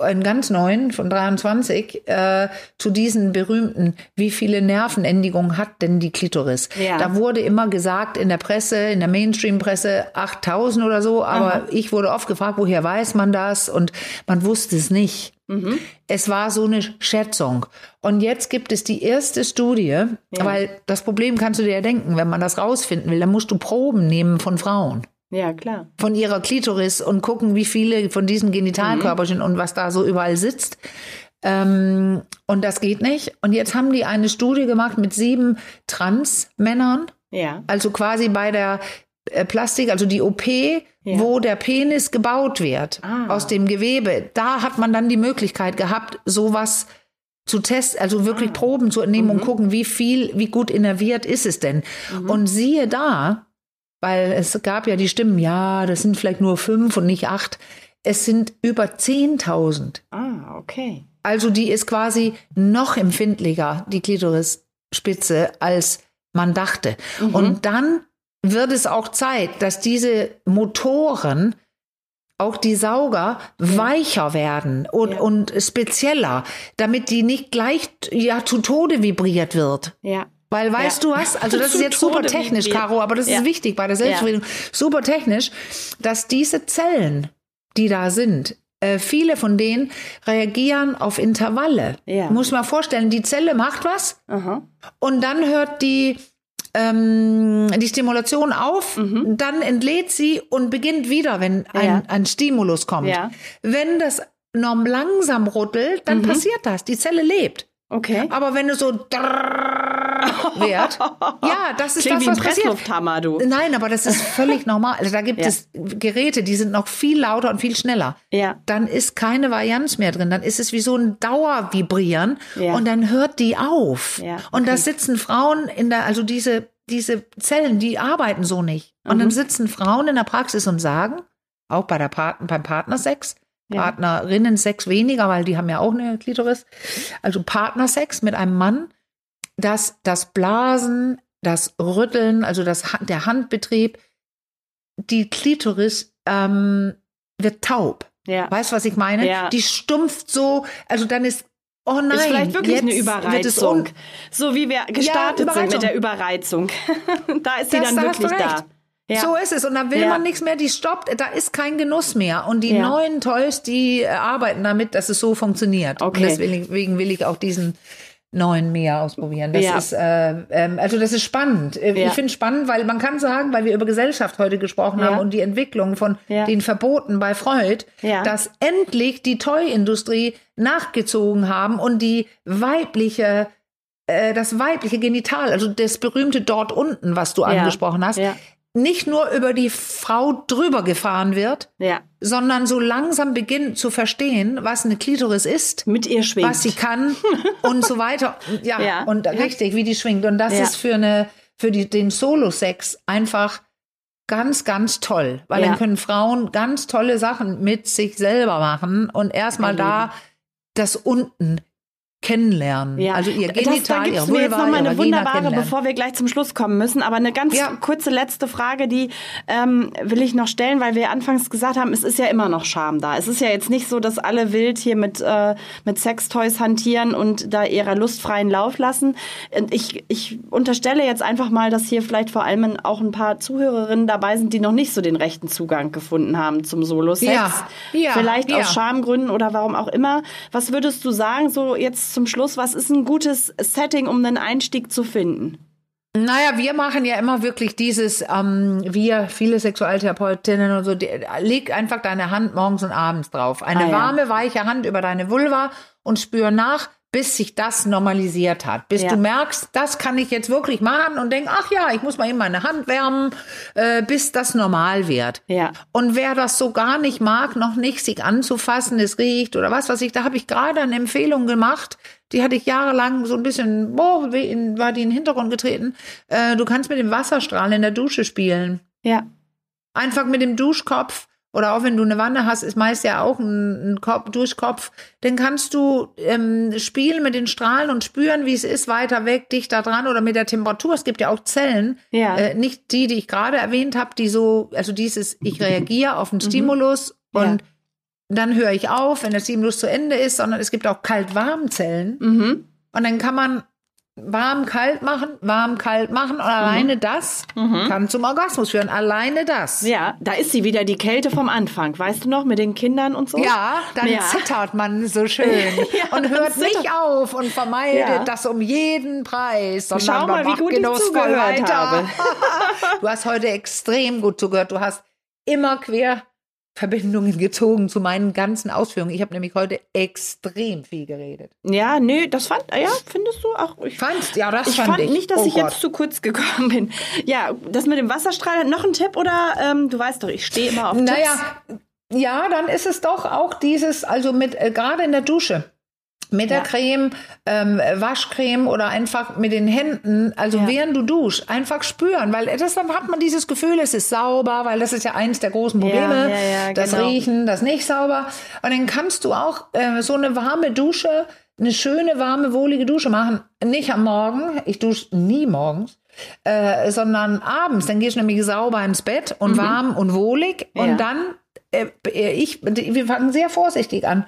einen ganz neuen von 23 äh, zu diesen berühmten, wie viele Nervenendigungen hat denn die Klitoris? Ja. Da wurde immer gesagt in der Presse, in der Mainstream-Presse 8000 oder so, aber ich wurde oft gefragt, woher weiß man das? Und man wusste es nicht. Es war so eine Schätzung. Und jetzt gibt es die erste Studie, weil das Problem kannst du dir ja denken, wenn man das rausfinden will, dann musst du Proben nehmen von Frauen Ja, klar. von ihrer Klitoris und gucken, wie viele von diesen Genitalkörperchen und was da so überall sitzt. Ähm, und das geht nicht. Und jetzt haben die eine Studie gemacht mit sieben Trans-Männern, Ja. also quasi bei der äh, Plastik, also die OP, wo der Penis gebaut wird Ah. aus dem Gewebe. Da hat man dann die Möglichkeit gehabt, sowas zu testen, also wirklich Ah. Proben zu entnehmen Mhm. und gucken, wie viel, wie gut innerviert ist es denn. Und siehe da, weil es gab ja die Stimmen, ja, das sind vielleicht nur fünf und nicht acht. Es sind über 10.000. Ah, okay. Also die ist quasi noch empfindlicher, die Klitorisspitze, als man dachte. Und dann wird es auch Zeit, dass diese Motoren, auch die Sauger, weicher werden und, Ja. und spezieller, damit die nicht gleich ja, zu Tode vibriert wird. Ja. Weil weißt Ja. du was? Also das ist jetzt super technisch. Caro, aber das Ja. ist wichtig bei der Selbstbefriedigung. Super technisch, dass diese Zellen, die da sind, äh, viele von denen reagieren auf Intervalle. Ja. Muss man vorstellen, die Zelle macht was Aha. und dann hört die ähm, die Stimulation auf, dann entlädt sie und beginnt wieder, wenn ein, Mhm. Ja. ein Stimulus kommt. Ja. Wenn das norm langsam rüttelt, dann passiert das. Die Zelle lebt. Okay. Aber wenn du so drrrr wird, ja, das ist Klingt das, wie ein was. Presslufthammer, du. Nein, aber das ist völlig normal. Also da gibt Ja. es Geräte, die sind noch viel lauter und viel schneller. Ja. Dann ist keine Varianz mehr drin. Dann ist es wie so ein Dauervibrieren Ja. und dann hört die auf. Ja, Und da okay. sitzen Frauen in der, also diese, diese Zellen, die arbeiten so nicht. Und Mhm. dann sitzen Frauen in der Praxis und sagen, auch bei der Part beim Partnersex, Ja. Partnerinnen-Sex weniger, weil die haben ja auch eine Klitoris. Also Partnersex mit einem Mann, dass das Blasen, das Rütteln, also das, der Handbetrieb, die Klitoris ähm, wird taub. Ja. Weißt du, was ich meine? Ja. Die stumpft so, also dann ist, oh nein, ist vielleicht wirklich jetzt eine Wird es Überreizung. un So wie wir gestartet sind Überreizung. mit der Überreizung. da ist sie Das- dann da wirklich da. Ja. So ist es. Und da will Ja. man nichts mehr, die stoppt, da ist kein Genuss mehr. Und die Ja. neuen Toys, die äh, arbeiten damit, dass es so funktioniert. Okay. Und deswegen will ich auch diesen neuen mehr ausprobieren. Das Ja. ist, äh, ähm, also das ist spannend. Äh, Ja. Ich finde es spannend, weil man kann sagen, weil wir über Gesellschaft heute gesprochen Ja. haben und die Entwicklung von den Verboten bei Freud, dass endlich die Toy-Industrie nachgezogen haben und die weibliche äh, das weibliche Genital, also das berühmte dort unten, was du angesprochen hast. Nicht nur über die Frau drüber gefahren wird, Ja. sondern so langsam beginnt zu verstehen, was eine Klitoris ist, Mit ihr schwingt. was sie kann und so weiter. Ja, Ja. und Ja. richtig, wie die schwingt. Und das ist für eine, für die, den Solo-Sex einfach ganz, ganz toll, weil dann können Frauen ganz tolle Sachen mit sich selber machen und erstmal da das unten kennenlernen. Ja. Also ihr Das- da Genital, gibt's ihr mir jetzt noch mal eine wunderbare, bevor wir gleich zum Schluss kommen müssen, aber eine ganz Ja. kurze letzte Frage, die ähm, will ich noch stellen, weil wir anfangs gesagt haben, es ist ja immer noch Scham da. Es ist ja jetzt nicht so, dass alle wild hier mit, äh, mit Sextoys hantieren und da ihrer Lust freien Lauf lassen. Ich, ich unterstelle jetzt einfach mal, dass hier vielleicht vor allem auch ein paar Zuhörerinnen dabei sind, die noch nicht so den rechten Zugang gefunden haben zum Solo-Sex. Ja. Ja. Vielleicht aus Schamgründen oder warum auch immer. Was würdest du sagen, so jetzt zum Schluss, was ist ein gutes Setting, um einen Einstieg zu finden? Naja, wir machen ja immer wirklich dieses, ähm, wir, viele Sexualtherapeutinnen und so, die, leg einfach deine Hand morgens und abends drauf. Eine Ah, ja. warme, weiche Hand über deine Vulva und spür nach, bis sich das normalisiert hat. Bis Ja. du merkst, das kann ich jetzt wirklich machen und denk, ach ja, ich muss mal eben meine Hand wärmen, äh, bis das normal wird. Ja. Und wer das so gar nicht mag, noch nicht sich anzufassen, es riecht oder was weiß ich, da habe ich gerade eine Empfehlung gemacht. Die hatte ich jahrelang so ein bisschen, boah, war die in den Hintergrund getreten. Äh, du kannst mit dem Wasserstrahl in der Dusche spielen. Ja. Einfach mit dem Duschkopf oder auch wenn du eine Wanne hast, ist meist ja auch ein, ein Kopf, Duschkopf. Dann kannst du ähm, spielen mit den Strahlen und spüren, wie es ist, weiter weg, dichter dran oder mit der Temperatur. Es gibt ja auch Zellen, Ja. äh, nicht die, die ich gerade erwähnt habe, die so, also dieses, ich reagiere auf einen Stimulus und dann höre ich auf, wenn der Stimulus zu Ende ist, sondern es gibt auch Kalt-Warm-Zellen. Mhm. Und dann kann man warm, kalt machen, warm, kalt machen. Und alleine das kann zum Orgasmus führen. Alleine das. Ja, da ist sie wieder, die Kälte vom Anfang. Weißt du noch, mit den Kindern und so? Ja, dann Ja. zittert man so schön Ja, und hört nicht auf und vermeidet Ja. das um jeden Preis. Sondern Schau mal, wie gut ich zugehört habe. du hast heute extrem gut zugehört. Du hast immer Querverbindungen gezogen zu meinen ganzen Ausführungen. Ich habe nämlich heute extrem viel geredet. Ja, nö, das fand, ja, findest du auch? Ich Fandst? Ja, das ich fand fand ich. nicht, dass Oh ich Gott. jetzt zu kurz gekommen bin. Ja, das mit dem Wasserstrahl, noch ein Tipp oder ähm, du weißt doch, ich stehe immer auf Naja, Tipps. ja, dann ist es doch auch dieses, also mit äh, gerade in der Dusche. Mit der Ja. Creme, ähm, Waschcreme oder einfach mit den Händen, also Ja. während du duschst, einfach spüren, weil das, dann hat man dieses Gefühl, es ist sauber, weil das ist ja eins der großen Probleme, ja, das genau. Riechen, das nicht sauber. Und dann kannst du auch äh, so eine warme Dusche, eine schöne, warme, wohlige Dusche machen. Nicht am Morgen, ich dusche nie morgens, äh, sondern abends. Dann gehst du nämlich sauber ins Bett und warm und wohlig. Und Mhm. Dann, äh, ich, wir fangen sehr vorsichtig an.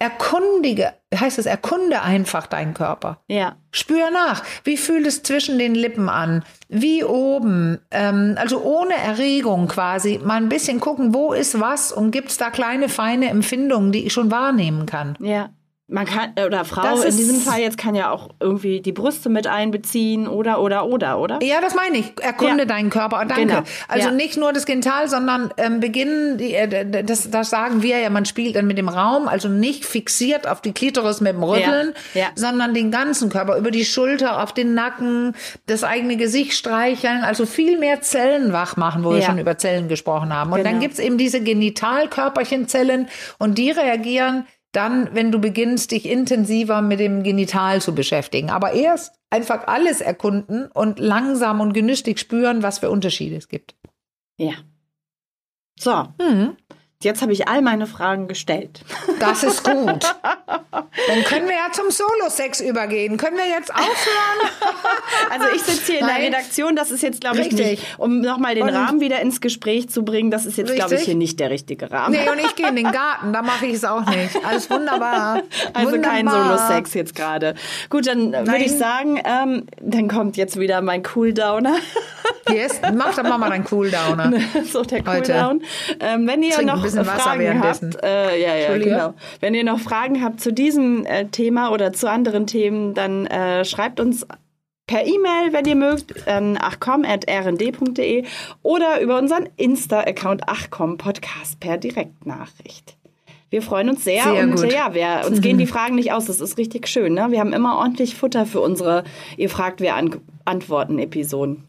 Erkundige, heißt es, erkunde einfach deinen Körper. Ja, Spür nach. Wie fühlt es zwischen den Lippen an? Wie oben? Ähm, also ohne Erregung quasi. Mal ein bisschen gucken, wo ist was und gibt es da kleine, feine Empfindungen, die ich schon wahrnehmen kann. ja. Man kann, äh, oder Frau in diesem Fall jetzt kann ja auch irgendwie die Brüste mit einbeziehen oder, oder, oder, oder? Ja, das meine ich. Erkunde Ja. deinen Körper. Danke. Genau. Also Ja. nicht nur das Genital, sondern ähm, beginnen, die, äh, das, das sagen wir ja, man spielt dann mit dem Raum, also nicht fixiert auf die Klitoris mit dem Rütteln, Ja. Sondern den ganzen Körper, über die Schulter, auf den Nacken, das eigene Gesicht streicheln, also viel mehr Zellen wach machen, wo wir schon über Zellen gesprochen haben. Und dann Genau. gibt's eben diese Genitalkörperchenzellen und die reagieren dann, wenn du beginnst, dich intensiver mit dem Genital zu beschäftigen. Aber erst einfach alles erkunden und langsam und genüsslich spüren, was für Unterschiede es gibt. Ja. So, Mhm. Jetzt habe ich all meine Fragen gestellt. Das ist gut. Dann können wir ja zum Solo-Sex übergehen. Können wir jetzt aufhören? Also ich sitze hier in der Nein. Redaktion, das ist jetzt, glaube ich, Richtig. nicht, um nochmal den Und- Rahmen wieder ins Gespräch zu bringen, das ist jetzt, glaube ich, hier nicht der richtige Rahmen. Nee, und ich gehe in den Garten, da mache ich es auch nicht. Alles wunderbar. Also kein Wunderbar. Solo-Sex jetzt gerade. Gut, dann würde Nein. ich sagen, ähm, dann kommt jetzt wieder mein Cooldowner. Yes, mach doch mal deinen Cooldowner. so der. Cooldown. Ähm, wenn ihr Trink noch Fragen habt, äh, ja, ja, genau. Wenn ihr noch Fragen habt zu diesem äh, Thema oder zu anderen Themen, dann äh, schreibt uns per E-Mail, wenn ihr mögt, an achcom.rnd.de oder über unseren Insta-Account achcom Podcast per Direktnachricht. Wir freuen uns sehr, Sehr und gut. ja, wir, uns gehen die Fragen nicht aus. Das ist richtig schön. Ne? Wir haben immer ordentlich Futter für unsere Ihr fragt, wir an antworten Episoden.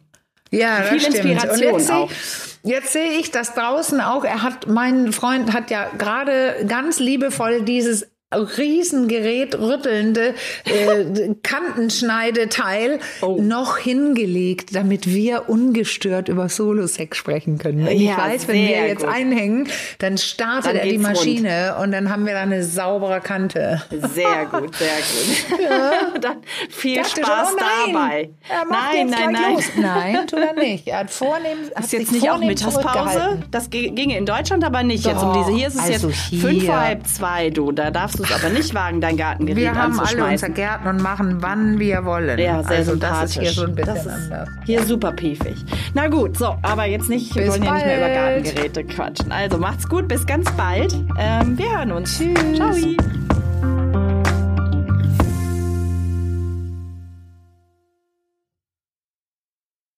Ja, das Viel stimmt. Inspiration und jetzt auch. Sehe, jetzt sehe ich das draußen auch. Er hat, mein Freund hat ja gerade ganz liebevoll dieses Riesengerät rüttelnde äh, Kantenschneideteil Oh. noch hingelegt, damit wir ungestört über Solo-Sex sprechen können. Ich Ja, weiß, wenn wir jetzt gut. einhängen, dann startet Dann er die geht's rund. Maschine und dann haben wir da eine saubere Kante. Sehr gut, sehr gut. Dann viel Dachte Spaß schon, oh dabei. Er macht nein, nein, nein. Los. Nein, tut er nicht. Er hat vornehm, hat Ist jetzt nicht auch Mittagspause? Das ge- ginge in Deutschland aber nicht jetzt um Doch, diese. Hier ist es also jetzt hier. fünf vor halb zwei, du. Da darfst du es aber nicht wagen, dein Gartengerät Wir haben alle unser. Gärten und machen, wann wir wollen. ja, sehr also das sympathisch. ist hier so ein bisschen das ist anders. Hier super piefig. Na gut, so, aber jetzt nicht, wir Bis wollen ja nicht mehr über. Gartengeräte quatschen. Also macht's gut, bis ganz bald. Ähm, wir hören uns. Tschüss. Ciao.